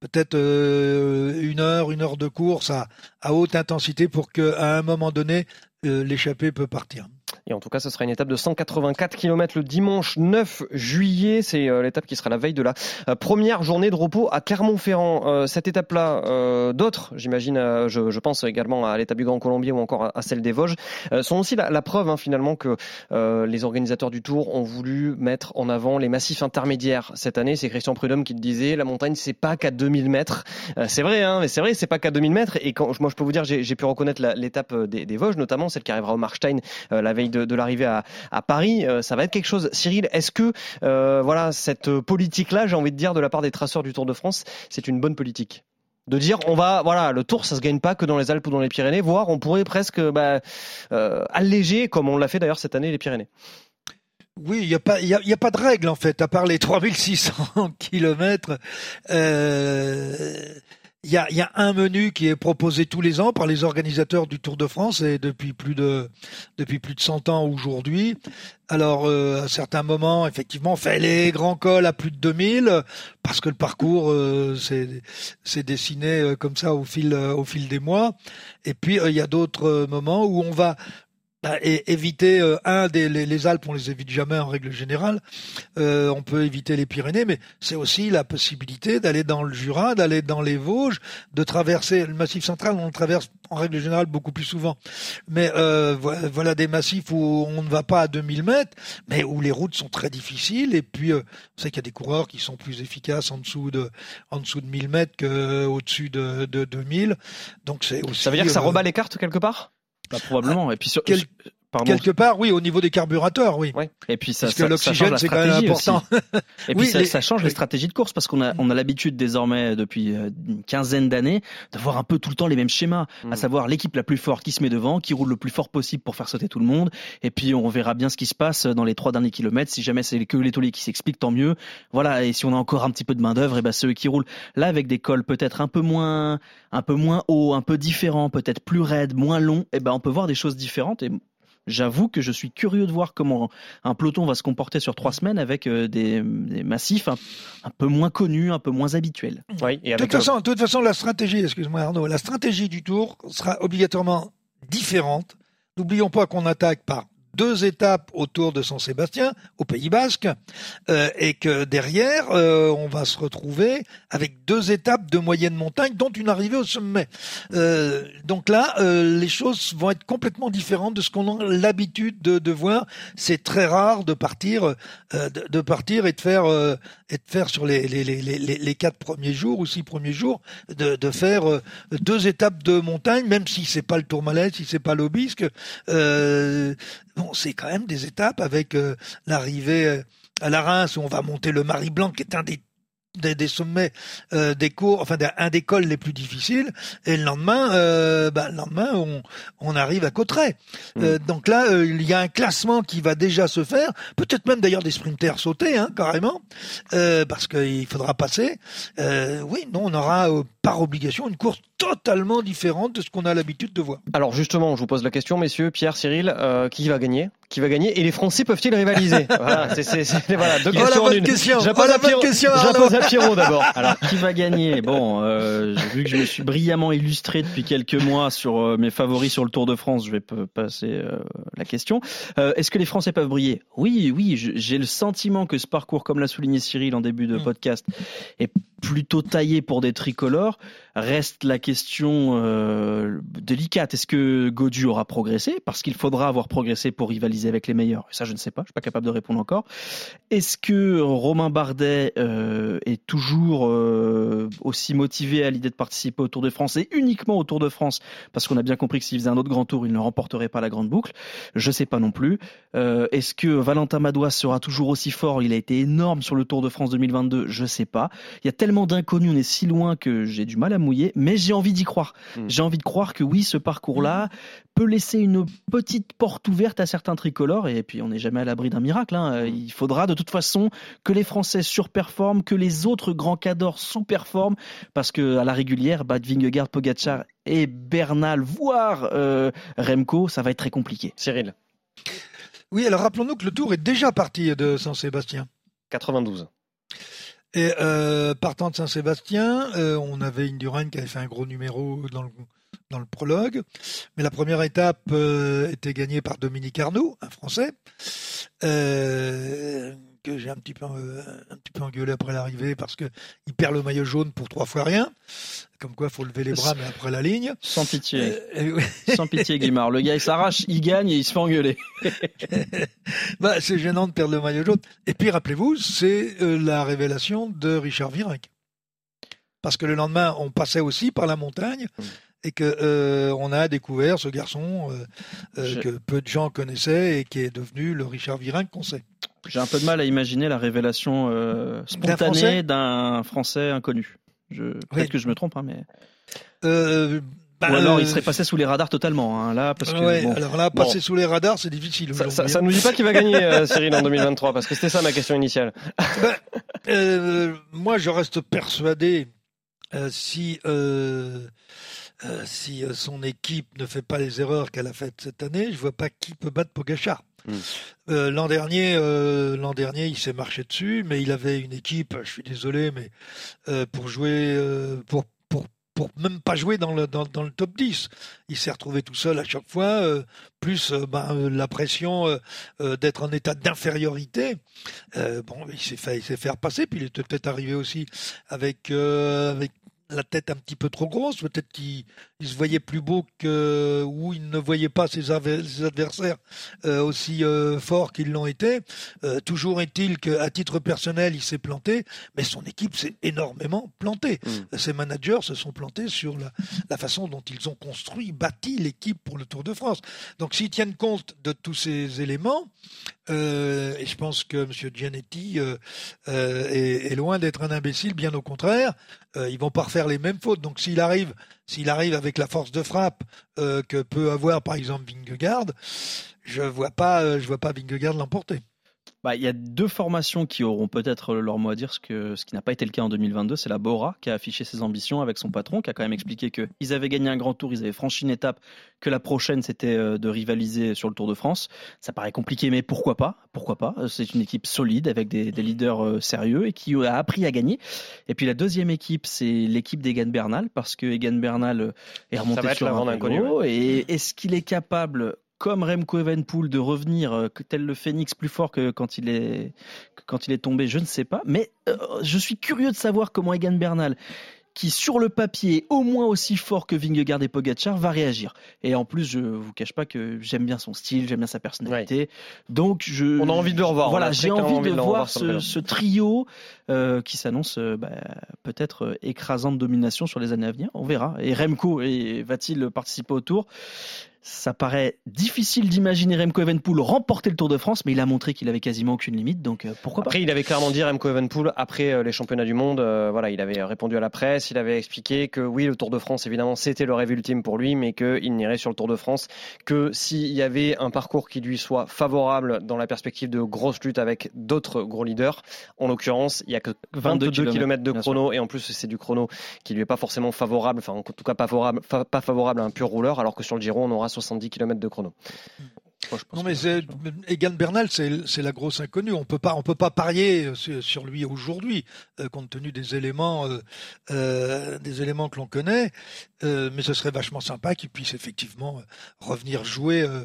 peut-être une heure, une heure de course à, à haute intensité pour qu'à un moment donné, l'échappée peut partir. Et en tout cas, ce sera une étape de 184 km le dimanche 9 juillet. C'est euh, l'étape qui sera la veille de la euh, première journée de repos à Clermont-Ferrand. Euh, cette étape-là, d'autres, j'imagine, je, pense également à l'étape du Grand Colombier ou encore à, celle des Vosges, sont aussi la, preuve hein, finalement que les organisateurs du Tour ont voulu mettre en avant les massifs intermédiaires cette année. C'est Christian Prudhomme qui le disait, la montagne c'est pas qu'à 2000 mètres. c'est vrai, hein, mais c'est vrai, c'est pas qu'à 2000 mètres. Et moi je peux vous dire, j'ai pu reconnaître l'étape des, des, Vosges, notamment celle qui arrivera au Marstein la veille de, l'arrivée à, Paris. Euh, ça va être quelque chose. Cyril, est-ce que euh, voilà cette politique-là, j'ai envie de dire de la part des traceurs du Tour de France, c'est une bonne politique? De dire on va voilà le tour ça se gagne pas que dans les Alpes ou dans les Pyrénées voire on pourrait presque bah, euh, alléger comme on l'a fait d'ailleurs cette année les Pyrénées? Oui, il n'y a, pas, y a, pas de règle en fait, à part les 3600 kilomètres. Il y a, y a, un menu qui est proposé tous les ans par les organisateurs du Tour de France et depuis plus de depuis plus de 100 ans aujourd'hui. Alors euh, à certains moments, effectivement, on fait les grands cols à plus de 2000 parce que le parcours euh, s'est dessiné euh, comme ça au fil au fil des mois. Et puis il y a d'autres moments où on va et éviter euh, un des les, Alpes, on les évite jamais en règle générale. Euh, on peut éviter les Pyrénées, mais c'est aussi la possibilité d'aller dans le Jura, d'aller dans les Vosges, de traverser le Massif central. On le traverse en règle générale beaucoup plus souvent. Mais euh, voilà des massifs où on ne va pas à 2000 mètres, mais où les routes sont très difficiles. Et puis, on sait qu'il y a des coureurs qui sont plus efficaces en dessous de en dessous de 1000 mètres qu'au-dessus de, de 2000. Donc c'est aussi. Ça veut dire que ça rebat les cartes quelque part? Bah, probablement. Et puis sur, Quelque part, oui, au niveau des carburateurs, oui. Et puis ça, parce que l'oxygène, c'est quand même important. Et puis ça, change les stratégies de course parce qu'on a, on a l'habitude désormais depuis euh, une quinzaine d'années d'avoir un peu tout le temps les mêmes schémas, à mm. savoir l'équipe la plus forte qui se met devant, qui roule le plus fort possible pour faire sauter tout le monde. Et puis on verra bien ce qui se passe dans les trois derniers kilomètres. Si jamais c'est que l'étoilé qui s'explique, tant mieux. Voilà. Et si on a encore un petit peu de main d'œuvre, et ben ceux qui roulent là avec des cols peut-être un peu moins, un peu moins hauts, un peu différents, peut-être plus raides, moins longs, et ben on peut voir des choses différentes. Et J'avoue que je suis curieux de voir comment un peloton va se comporter sur trois semaines avec euh, des, massifs un, peu moins connus, un peu moins habituels. Oui, de, toute façon, de toute façon, la stratégie, excuse-moi Arnaud, la stratégie du tour sera obligatoirement différente. N'oublions pas qu'on attaque par deux étapes autour de San Sébastien, au Pays Basque, euh, et que derrière, euh, on va se retrouver avec deux étapes de moyenne montagne, dont une arrivée au sommet. Euh, donc là, les choses vont être complètement différentes de ce qu'on a l'habitude de, de, voir. C'est très rare de partir, de, de, partir et de faire et de faire sur les, les, les, les, quatre premiers jours ou six premiers jours, de, de faire deux étapes de montagne, même si c'est pas le Tourmalet, si c'est pas l'Aubisque. Euh, bon, c'est quand même des étapes avec euh, l'arrivée euh, à la Reims où on va monter le Marie Blanc qui est un des des, sommets euh, des cours, enfin un des cols les plus difficiles, et le lendemain, euh, bah, le lendemain on, on arrive à Cotteret. Mm. donc là, il y a un classement qui va déjà se faire, peut-être même d'ailleurs des sprinters sauter, hein, carrément, parce qu'il faudra passer. oui, non, on aura par obligation une course totalement différente de ce qu'on a l'habitude de voir. Alors justement, je vous pose la question, messieurs, Pierre, Cyril, euh, qui va gagner? Qui va gagner Et les Français peuvent-ils rivaliser Voilà, c'est voilà, deux questions en une. Question. Je pose, à, question, à Pierrot d'abord. Alors, qui va gagner? Bon, euh, vu que je me suis brillamment illustré depuis quelques mois sur euh, mes favoris sur le Tour de France, je vais passer euh, la question. Est-ce que les Français peuvent briller? Oui, oui, j'ai le sentiment que ce parcours, comme l'a souligné Cyril en début de mm. podcast, est plutôt taillé pour des tricolores. Reste la question euh, délicate. Est-ce que Godu aura progressé? Parce qu'il faudra avoir progressé pour rivaliser avec les meilleurs. Ça, je ne sais pas. Je suis pas capable de répondre encore. Est-ce que Romain Bardet euh, est toujours euh, aussi motivé à l'idée de participer au Tour de France et uniquement au Tour de France? Parce qu'on a bien compris que s'il faisait un autre grand tour, il ne remporterait pas la grande boucle. Je ne sais pas non plus. Est-ce que Valentin Madouas sera toujours aussi fort? Il a été énorme sur le Tour de France 2022. Je ne sais pas. Il y a tellement d'inconnus, on est si loin que j'ai du mal à mouiller, mais j'ai envie d'y croire. Hmm. J'ai envie de croire que oui, ce parcours-là peut laisser une petite porte ouverte à certains tricolores, et puis on n'est jamais à l'abri d'un miracle. Hein. Il faudra de toute façon que les Français surperforment, que les autres grands cadors sous-performent, parce que à la régulière, Bad Vingegaard, Pogacar et Bernal, voire euh, Remco, ça va être très compliqué. Cyril. Oui, alors rappelons-nous que le tour est déjà parti de Saint-Sébastien. 92. Et euh, partant de Saint-Sébastien, euh, on avait Indurain qui avait fait un gros numéro dans le, dans le prologue. Mais la première étape euh, était gagnée par Dominique Arnaud, un Français que j'ai un petit peu euh, un petit peu engueulé après l'arrivée parce que il perd le maillot jaune pour trois fois rien. Comme quoi, faut lever les bras mais après la ligne. Sans pitié. Euh, Sans pitié, Guimard. Le gars, il s'arrache, il gagne et il se fait engueuler. bah, c'est gênant de perdre le maillot jaune. Et puis, rappelez-vous, c'est euh, la révélation de Richard Virenque. Parce que le lendemain, on passait aussi par la montagne. Et que on a découvert ce garçon que peu de gens connaissaient et qui est devenu le Richard Virenque qu'on sait. J'ai un peu de mal à imaginer la révélation euh, spontanée d'un Français inconnu. Peut-être que je me trompe, hein, mais. Euh, bah, Ou alors il serait passé sous les radars totalement. Hein, là, parce que, alors là, passer sous les radars, c'est difficile. Ça, ça, nous dit pas qu'il va gagner, euh, Cyril, en 2023, parce que c'était ça ma question initiale. Ben, moi, je reste persuadé si si son équipe ne fait pas les erreurs qu'elle a faites cette année, je vois pas qui peut battre Pogachar. Hmm. Euh, l'an dernier, euh, l'an dernier, il s'est marché dessus, mais il avait une équipe. Je suis désolé, mais euh, pour jouer, pour pour pour même pas jouer dans le dans, le top 10, il s'est retrouvé tout seul à chaque fois. plus ben, la pression d'être en état d'infériorité. bon, il s'est fait il s'est fait repasser, puis il était peut-être arrivé aussi avec avec la tête un petit peu trop grosse, peut-être qu'il se voyait plus beau que ou il ne voyait pas ses, adversaires euh, aussi euh, forts qu'ils l'ont été. Euh, toujours est-il qu'à titre personnel, il s'est planté, mais son équipe s'est énormément plantée. Mm. Ses managers se sont plantés sur la, la, façon dont ils ont construit, bâti l'équipe pour le Tour de France. Donc s'ils tiennent compte de tous ces éléments, et je pense que M. Gianetti est, est, loin d'être un imbécile, bien au contraire, ils vont pas faire les mêmes fautes. Donc s'il arrive, s'il arrive avec la force de frappe euh, que peut avoir par exemple Vingegaard, je vois pas, euh, je vois pas Vingegaard l'emporter. Bah, il y a deux formations qui auront peut-être leur mot à dire, ce, que, ce qui n'a pas été le cas en 2022. C'est la Bora qui a affiché ses ambitions avec son patron, qui a quand même expliqué qu'ils avaient gagné un grand tour, ils avaient franchi une étape, que la prochaine c'était euh, de rivaliser sur le Tour de France. Ça paraît compliqué, mais pourquoi pas? Pourquoi pas? C'est une équipe solide avec des, leaders euh, sérieux et qui a appris à gagner. Et puis la deuxième équipe, c'est l'équipe d'Egan Bernal, parce que Egan Bernal euh, est remonté sur un vélo. Et est-ce qu'il est capable comme Remco Evenpool de revenir euh, tel le phénix plus fort que quand il est quand il est tombé, je ne sais pas. Mais euh, je suis curieux de savoir comment Egan Bernal qui sur le papier est au moins aussi fort que Vingegaard et Pogacar va réagir. Et en plus, je vous cache pas que j'aime bien son style, j'aime bien sa personnalité. Donc je on a envie de le revoir. Voilà, j'ai envie, de, voir ce, trio euh, qui s'annonce bah, peut-être écrasante domination sur les années à venir. On verra. Et Remco va-t-il participer au Tour? Ça paraît difficile d'imaginer Remco Evenpool remporter le Tour de France, mais il a montré qu'il avait quasiment aucune limite, donc euh, pourquoi pas Après, il avait clairement dit Remco Evenpool après euh, les championnats du monde, euh, voilà, il avait répondu à la presse, il avait expliqué que oui, le Tour de France, évidemment, c'était le rêve ultime pour lui, mais qu'il n'irait sur le Tour de France que s'il y avait un parcours qui lui soit favorable dans la perspective de grosse lutte avec d'autres gros leaders. En l'occurrence, il y a que 22, km, de chrono, et en plus, c'est du chrono qui lui est pas forcément favorable, enfin, en tout cas pas favorable, pas favorable à un pur rouleur, alors que sur le Giro, on aura 70 km de chrono. Non mais Egan Bernal, c'est c'est la grosse inconnue. On peut pas, on peut pas parier sur, sur lui aujourd'hui, euh, compte tenu des éléments, euh, euh, des éléments que l'on connaît. Euh, mais ce serait vachement sympa qu'il puisse effectivement euh, revenir jouer, euh,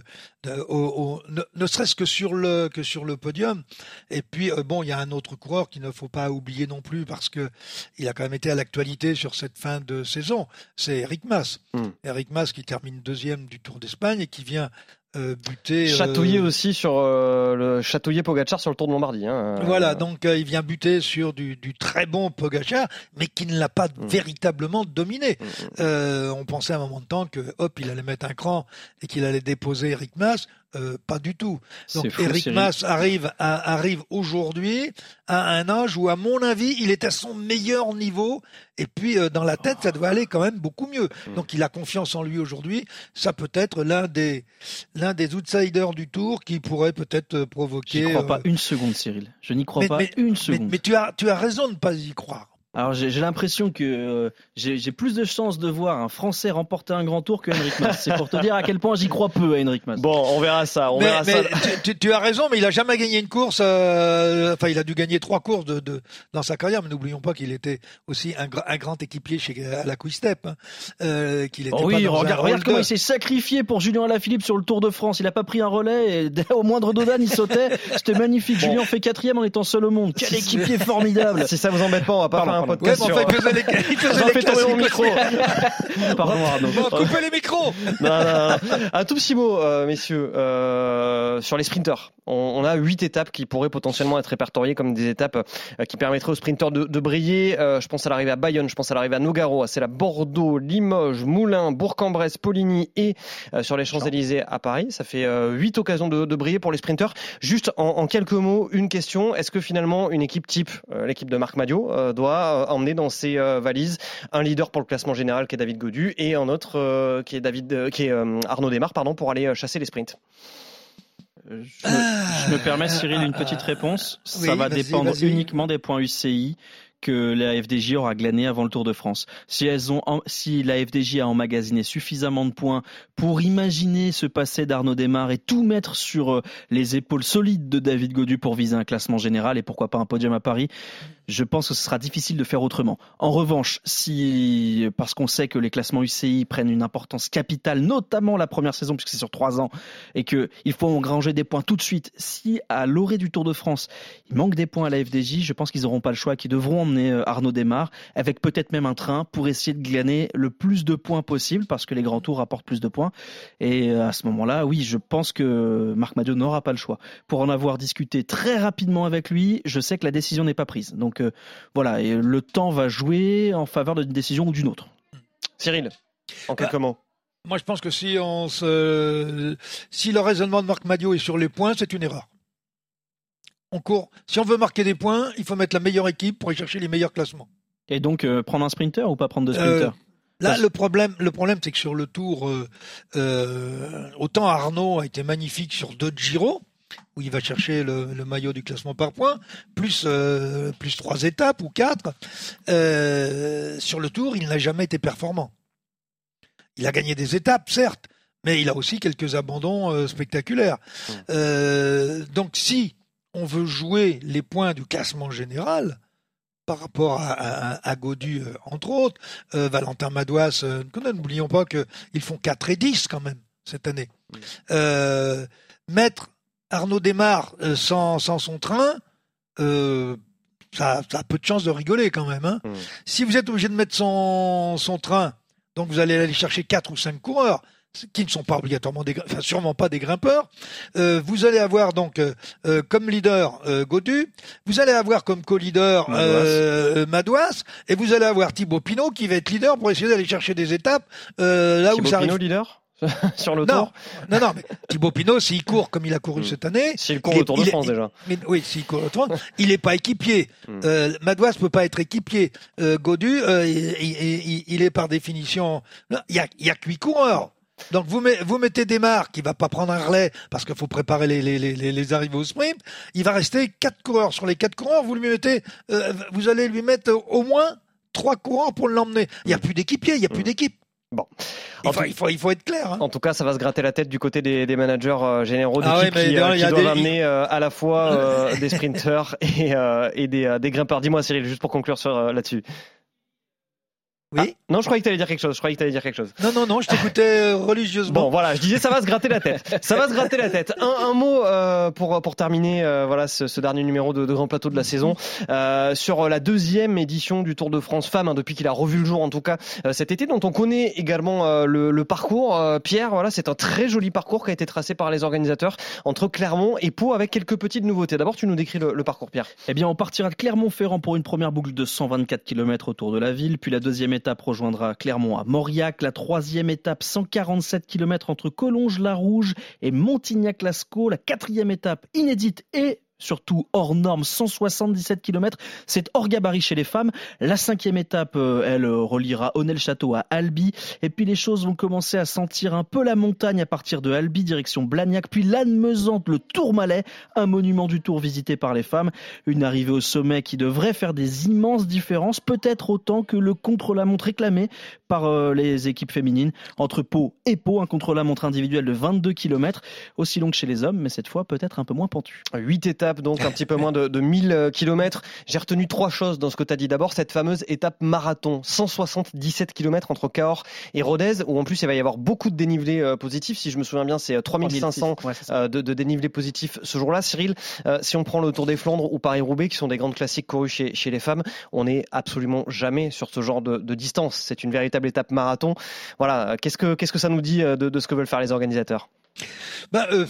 au, au- ne, ne serait-ce que sur le que sur le podium. Et puis euh, bon, il y a un autre coureur qu'il ne faut pas oublier non plus parce que il a quand même été à l'actualité sur cette fin de saison. C'est Eric Mas. Eric Mas qui termine deuxième du Tour d'Espagne et qui vient euh, buter. euh, Chatouillé aussi sur euh, le chatouillé Pogacar sur le Tour de Lombardie. hein. Voilà, donc euh, il vient buter sur du, du très bon Pogacar, mais qui ne l'a pas Mm. véritablement dominé. Euh, on pensait à un moment de temps que hop, il allait mettre un cran et qu'il allait déposer Eric Mas. Euh, pas du tout. Donc fou, Eric. Mas arrive à, arrive aujourd'hui à un âge où, à mon avis, il est à son meilleur niveau. Et puis euh, dans la tête, ça doit aller quand même beaucoup mieux. Mm. Donc il a confiance en lui aujourd'hui. Ça peut être l'un des l'un des outsiders du Tour qui pourrait peut-être euh, provoquer. J'y crois euh, pas une seconde, Cyril. Je n'y crois mais- pas mais- une mais- seconde. mais tu as tu as raison de ne pas y croire. Alors j'ai l'impression que euh, j'ai plus de chances de voir un Français remporter un grand tour que Henrik Mas. C'est pour te dire à quel point j'y crois peu à Henrik Mas. Bon, on verra ça. On mais verra mais ça. tu, as raison, mais il a jamais gagné une course. euh, enfin, il a dû gagner trois courses de, de- dans sa carrière, mais n'oublions pas qu'il était aussi un, gra- un grand équipier chez à la Quick-Step. hein, euh, qu'il était Oh oui, pas regarde, regarde comment il s'est sacrifié pour Julien Alaphilippe sur le Tour de France. Il a pas pris un relais et au moindre dodane il sautait. C'était magnifique. Julien fait quatrième en étant seul au monde. Quel équipier formidable. Si ça vous embête pas, on va pas pardon. Podcast Ouais, sur. il faisait les, il faisait mon classiques micro. Pardon Arnaud. Bon, coupez les micros. Non, non, non. Un tout petit mot, euh, messieurs, euh, sur les sprinters. On, on a huit étapes qui pourraient potentiellement être répertoriées comme des étapes euh, qui permettraient aux sprinters de, de briller. Je pense à l'arrivée à Bayonne, je pense à l'arrivée à Nogaro, c'est la Bordeaux, Limoges, Moulins, Bourg-en-Bresse, Poligny et sur les Champs-Élysées à Paris. Ça fait huit occasions de, de briller pour les sprinters. Juste en, en quelques mots, une question. Est-ce que finalement une équipe type, l'équipe de Marc Madio, doit euh, emmener dans ses euh, valises un leader pour le classement général qui est David Godu et un autre euh, qui est David, euh, qui est euh, Arnaud Desmar, pardon, pour aller euh, chasser les sprints. Euh, Je me, je me permets, Cyril, une petite réponse. Ça va dépendre uniquement des points UCI que la FDJ aura glané avant le Tour de France. Si elles ont, en- si la FDJ a emmagasiné suffisamment de points pour imaginer se passer d'Arnaud Desmar et tout mettre sur euh, les épaules solides de David Godu pour viser un classement général et pourquoi pas un podium à Paris, je pense que ce sera difficile de faire autrement. En revanche, si parce qu'on sait que les classements UCI prennent une importance capitale, notamment la première saison puisque c'est sur trois ans et que il faut engranger des points tout de suite. Si à l'orée du Tour de France, il manque des points à la FDJ, je pense qu'ils n'auront pas le choix, qu'ils devront emmener euh, Arnaud Desmar avec peut-être même un train pour essayer de glaner le plus de points possible parce que les grands tours rapportent plus de points. Et euh, à ce moment-là, oui, je pense que Marc Madiot n'aura pas le choix. Pour en avoir discuté très rapidement avec lui, je sais que la décision n'est pas prise. Donc euh, voilà, et le temps va jouer en faveur d'une décision ou d'une autre. Cyril, en quelques mots. Moi, je pense que si on se, si le raisonnement de Marc Madio est sur les points, c'est une erreur. On court. Si on veut marquer des points, il faut mettre la meilleure équipe pour aller chercher les meilleurs classements. Et donc euh, prendre un sprinter ou pas prendre deux Euh, sprinters Là, le problème, le problème, c'est que sur le tour, euh, euh, autant Arnaud a été magnifique sur deux Giro, où il va chercher le, le maillot du classement par points, plus euh, plus trois étapes ou quatre. Euh, sur le tour, il n'a jamais été performant. Il a gagné des étapes, certes, mais il a aussi quelques abandons euh, spectaculaires. Euh, donc, si on veut jouer les points du classement général, par rapport à, à, à Godu, euh, entre autres, euh, Valentin Madouas, euh, n'oublions pas qu'ils font 4 et 10 quand même cette année. Euh, mettre Arnaud Desmar sans, sans son train, ça, ça a peu de chance de rigoler quand même. Hein. Si vous êtes obligé de mettre son, son train, donc vous allez aller chercher 4 ou 5 coureurs, qui ne sont pas obligatoirement des, enfin sûrement pas des grimpeurs. Euh, vous allez avoir donc euh, euh, comme leader euh, Godu, vous allez avoir comme co-leader euh, Madouas, et vous allez avoir Thibaut Pinot qui va être leader pour essayer d'aller chercher des étapes euh, là où Thibaut ça Pinot, arrive. leader sur le non, tour non, non, mais Thibaut Pinot, s'il court comme il a couru cette année, S'il court il Tour de est- France, déjà. mais oui, s'il court le Tour, de France, il n'est pas équipier. Hmm. Euh, Madouas peut pas être équipier. Euh, Godu, euh, il, il- il- il est par définition. Il y a, il y a que huit coureurs. Donc vous, met- vous mettez Desmar qui va pas prendre un relais parce qu'il faut préparer les, les, les, les- les arrivées au sprint. Il va rester quatre coureurs sur les quatre coureurs. Vous lui mettez, euh, vous allez lui mettre au moins trois coureurs pour l'emmener. Il y a plus d'équipier, il y a plus d'équipe. Bon. Il faut, il faut, il faut être clair. Hein. En tout cas, ça va se gratter la tête du côté des, des managers euh, généraux Ah d'équipe ouais, mais qui, euh, qui doivent des- amener euh, à la fois des sprinters et, et des, des grimpeurs. Dis-moi, Cyril, juste pour conclure là-dessus. Oui. Ah, non, je croyais que tu allais dire quelque chose. Je croyais que tu allais dire quelque chose. Non, non, non, je t'écoutais euh, religieusement. Bon, voilà, je disais ça va se gratter la tête. Ça va se gratter la tête. Un, un mot euh, pour pour terminer, euh, voilà, ce, ce dernier numéro de, de Grand Plateau de la saison euh, sur la deuxième édition du Tour de France Femmes, hein, depuis qu'il a revu le jour en tout cas euh, cet été, dont on connaît également euh, le, le parcours. Euh, Pierre, voilà, c'est un très joli parcours qui a été tracé par les organisateurs entre Clermont et Pau avec quelques petites nouveautés. D'abord, tu nous décris le, le parcours, Pierre. Eh bien, on partira de Clermont-Ferrand pour une première boucle de 124 km autour de la ville, puis la deuxième étape rejoindra Clermont à Mauriac, la troisième étape 147 km entre Collonges-la-Rouge et Montignac-Lascaux, la quatrième étape inédite et surtout hors norme, 177 km, c'est hors gabarit chez les femmes. La cinquième étape, euh, elle euh, reliera Honnel-Château à Albi, et puis les choses vont commencer à sentir un peu la montagne à partir de Albi, direction Blagnac, puis l'Anne-Mesante, le Tourmalet, un monument du Tour visité par les femmes, une arrivée au sommet qui devrait faire des immenses différences, peut-être autant que le contre-la-montre réclamé par euh, les équipes féminines, entre Pau et Pau, un contre-la-montre individuel de 22 km, aussi long que chez les hommes, mais cette fois peut-être un peu moins pentu. Huit étapes, donc un petit peu moins de, de 1000 km. J'ai retenu trois choses dans ce que tu as dit. D'abord, cette fameuse étape marathon, 177 km entre Cahors et Rodez, où en plus il va y avoir beaucoup de dénivelé euh, positif. Si je me souviens bien, c'est euh, 3500 Ouais, c'est ça. euh, de, de dénivelé positif ce jour-là. Cyril, euh, si on prend le Tour des Flandres ou Paris-Roubaix, qui sont des grandes classiques courus chez, chez les femmes, on n'est absolument jamais sur ce genre de, de distance. C'est une véritable étape marathon. Voilà, qu'est-ce que, qu'est-ce que ça nous dit euh, de, de ce que veulent faire les organisateurs? Bah, euh,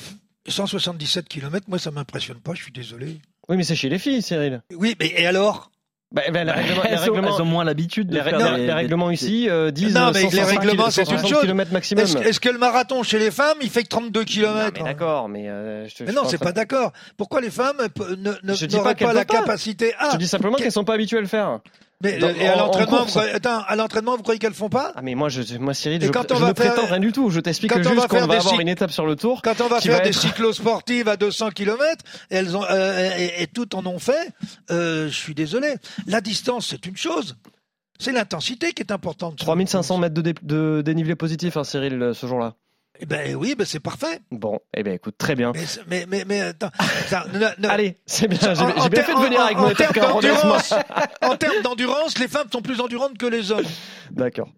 177 km, moi ça m'impressionne pas, je suis désolé. Oui, mais c'est chez les filles, Cyril. Oui, mais et alors? Bah, ben, les règlements- les elles, ont, règlements- elles ont moins l'habitude de Les, faire règlements- ici euh, disent Non, mais les 160 règlements, c'est une 160 chose. km maximum. Est-ce est-ce que le marathon chez les femmes, il fait que 32 Non, km mais d'accord, mais euh, je te- Mais je non, c'est pas d'accord. Pourquoi les femmes euh, ne- ne- Je dis n'auraient pas la pas. capacité Ah, Je dis simplement que- qu'elles sont pas habituées à le faire. Mais, Dans- et à en- en l'entraînement, vous, attends, à l'entraînement, vous croyez qu'elles font pas? Ah mais moi, je, moi Cyril, Et je, quand on je va ne prétends faire- rien du tout. Je t'explique juste va qu'on va avoir une étape sur le tour. Quand on va faire va des être- cyclosportives à 200 km, et elles ont euh, et, et toutes en ont fait, euh, je suis désolé. La distance, c'est une chose. C'est l'intensité qui est importante. 3500 mètres de, dé- de dénivelé positif, hein, Cyril, euh, ce jour-là. Eh ben oui, ben c'est parfait. Bon, eh ben écoute, très bien. Mais mais mais, mais attends, ça, ne- ne- Allez, c'est bien. J'ai En- j'ai en bien fait de venir en- avec en mon termes d'endurance, en termes d'endurance, les femmes sont plus endurantes que les hommes. D'accord.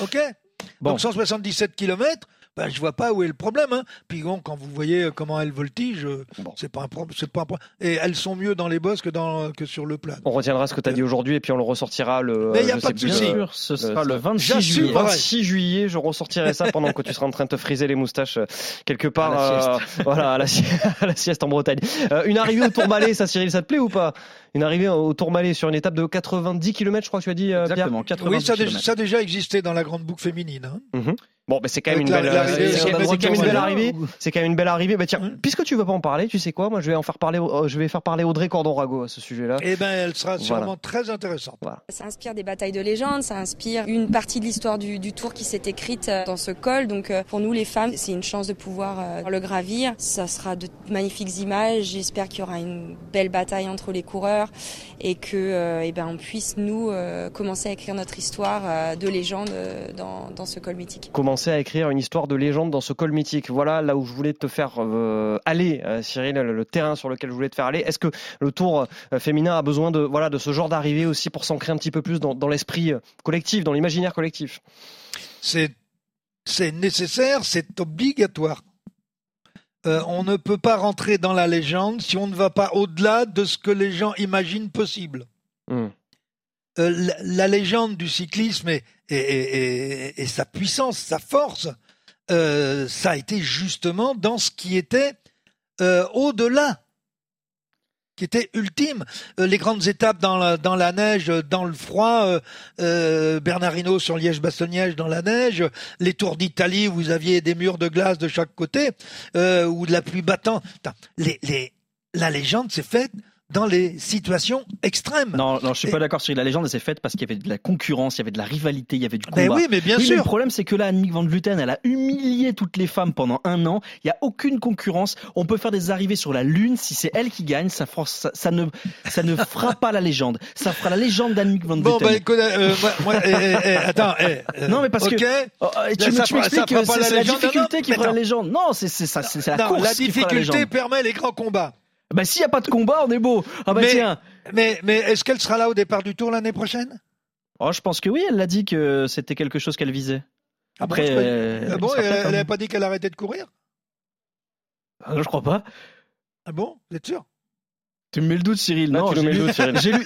Ok? Bon. Donc 177 km, ben, je vois pas où est le problème. Hein. Puis bon, quand vous voyez comment elles voltigent, euh, c'est pas un problème. C'est pas un problème. Et elles sont mieux dans les bosses que, dans, que sur le plat. On retiendra ce que tu as dit aujourd'hui et puis on le ressortira le. Mais y a pas de souci. le- Ce sera le 26 J'assume, juillet. ouais. 26 juillet, je ressortirai ça pendant que tu seras en train de te friser les moustaches euh, quelque part, À la euh, voilà, à la, si- à la sieste en Bretagne. Euh, une arrivée au Tourmalet, ça, Cyril, ça te plaît ou pas? Une arrivée au Tourmalet sur une étape de 90 km, je crois que tu as dit, euh, Pierre. Exactement, 80 Oui, ça, a déjà- ça a déjà existé dans la grande boucle féminine. hein. Mhm. Bon, mais c'est quand même une belle, l'arrivée c'est- quand même une belle arrivée. C'est quand même une belle arrivée. Bah tiens, puisque tu veux pas en parler, tu sais quoi? Moi, je vais en faire parler. euh, Je vais faire parler Audrey Cordon-Rago à ce sujet-là. Eh ben, elle sera Voilà. sûrement très intéressante. Ça inspire des batailles de légende, ça inspire une partie de l'histoire du, du tour qui s'est écrite dans ce col. Donc euh, pour nous les femmes, c'est une chance de pouvoir euh, le gravir. Ça sera de magnifiques images. J'espère qu'il y aura une belle bataille entre les coureurs et que euh, eh ben on puisse nous euh, commencer à écrire notre histoire euh, de légende dans, dans ce col mythique. commencer à écrire une histoire de légende dans ce col mythique. Voilà là où je voulais te faire euh, aller, euh, Cyril, le, le terrain sur lequel je voulais te faire aller. Est-ce que le Tour euh, féminin a besoin de voilà de ce genre d'arrivée aussi pour s'ancrer un petit peu plus dans, dans l'esprit collectif, dans l'imaginaire collectif? C'est c'est nécessaire, c'est obligatoire. Euh, on ne peut pas rentrer dans la légende si on ne va pas au-delà de ce que les gens imaginent possible. Hmm. Euh, la, la légende du cyclisme et, et- et- et- et sa puissance, sa force, euh, ça a été justement dans ce qui était au-delà, qui était ultime. Euh, les grandes étapes dans la, neige, euh, dans le froid, euh, Bernard Hinault sur Liège-Bastogne-Liège dans la neige, les tours d'Italie où vous aviez des murs de glace de chaque côté, ou de la pluie battante. La légende s'est faite dans les situations extrêmes. Non, non, je suis Et- pas d'accord sur la légende, elle s'est faite parce qu'il y avait de la concurrence, il y avait de la rivalité, il y avait du combat. Mais oui, mais bien Oui, sûr. le problème, c'est que là, Annick Van Vleuten, elle a humilié toutes les femmes pendant un an. Il y a aucune concurrence. On peut faire des arrivées sur la lune. Si c'est elle qui gagne, ça, ça, ça ne, ça ne fera pas la légende. Ça fera la légende d'Annick Van Bon, Vleuten. bah écoute, euh, moi, eh, eh, eh, attends, eh, euh, non, mais parce que oh, oh, tu, Ça m'expliques que c'est la difficulté non, qui mais fera la légende. Non, c'est ça, c'est la course la qui fera la difficulté permet les grands combats. Bah s'il y a pas de combat, on est beau. Ah bah mais, tiens. mais, mais est-ce qu'elle sera là au départ du tour l'année prochaine? Oh, je pense que oui, elle l'a dit que c'était quelque chose qu'elle visait. Ah bon, Après, je croyais- euh, ah bon, elle n'avait pas dit qu'elle arrêtait de courir? Ah, Je crois pas. Ah bon Vous êtes sûr? Tu me mets le doute, Cyril. Là, non, j'ai lu,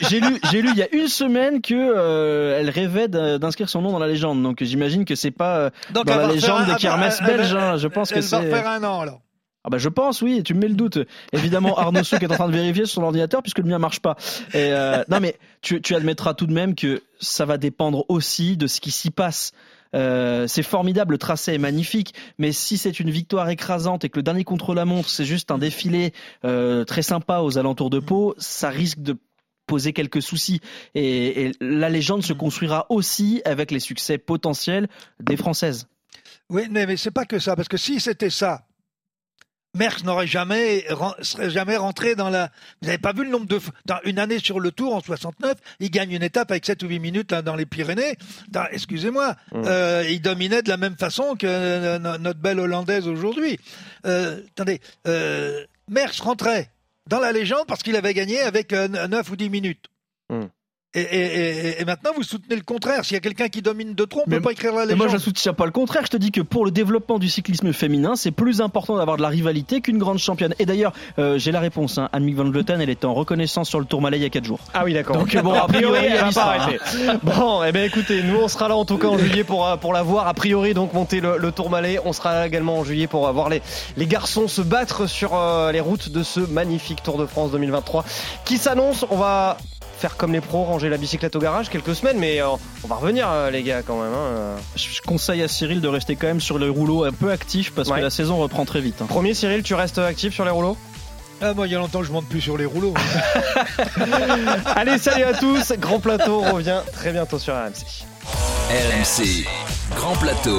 j'ai lu, j'ai lu, il y a une semaine que euh, elle rêvait d'inscrire son nom dans la légende. Donc j'imagine que c'est pas euh, Donc, dans la légende un- des kermesses belges. hein. Je pense que Elle c'est. refaire un an alors. Ah bah je pense, oui. Tu me mets le doute. Évidemment, Arnaud Souk est en train de vérifier sur son ordinateur puisque le mien marche pas. Euh, non mais tu, admettras tout de même que ça va dépendre aussi de ce qui s'y passe. Euh, c'est formidable, le tracé est magnifique, mais si c'est une victoire écrasante et que le dernier contre-la-montre c'est juste un défilé euh, très sympa aux alentours de Pau, ça risque de poser quelques soucis. Et, la légende se construira aussi avec les succès potentiels des Françaises. Oui, mais c'est pas que ça, parce que si c'était ça, Merckx n'aurait jamais, serait jamais rentré dans la. Vous n'avez pas vu le nombre de. Dans une année sur le Tour en 69, il gagne une étape avec 7 ou 8 minutes là, dans les Pyrénées. Excusez-moi, euh, il dominait de la même façon que euh, no- notre belle hollandaise aujourd'hui. Euh, attendez, Merckx rentrait dans la légende parce qu'il avait gagné avec euh, 9 ou 10 minutes. Et, et- et- et maintenant, vous soutenez le contraire. S'il y a quelqu'un qui domine de trop, on ne peut pas écrire la Mais légende. moi, je ne soutiens pas le contraire. Je te dis que pour le développement du cyclisme féminin, c'est plus important d'avoir de la rivalité qu'une grande championne. Et d'ailleurs, euh, j'ai la réponse. Hein. Annemiek van Vleuten, elle était en reconnaissance sur le Tour Malais il y a 4 jours. Ah oui, d'accord. Donc bon, a priori, elle va pas arrêter. Bon, eh bien écoutez, nous on sera là en tout cas en juillet pour, euh, pour la voir. A priori, donc monter le, le Tour Malais. On sera là également en juillet pour euh, voir les, les garçons se battre sur euh, les routes de ce magnifique Tour de France 2023 qui s'annonce. On va faire comme les pros, ranger la bicyclette au garage quelques semaines, mais euh, on va revenir, euh, les gars, quand même. hein. Je conseille à Cyril de rester quand même sur les rouleaux un peu actif parce Ouais. que la saison reprend très vite. hein. Premier, Cyril, tu restes actif sur les rouleaux? Ah, moi, il y a longtemps que je monte plus sur les rouleaux. Allez, salut à tous. Grand plateau on revient très bientôt sur RMC. RMC, Grand Plateau.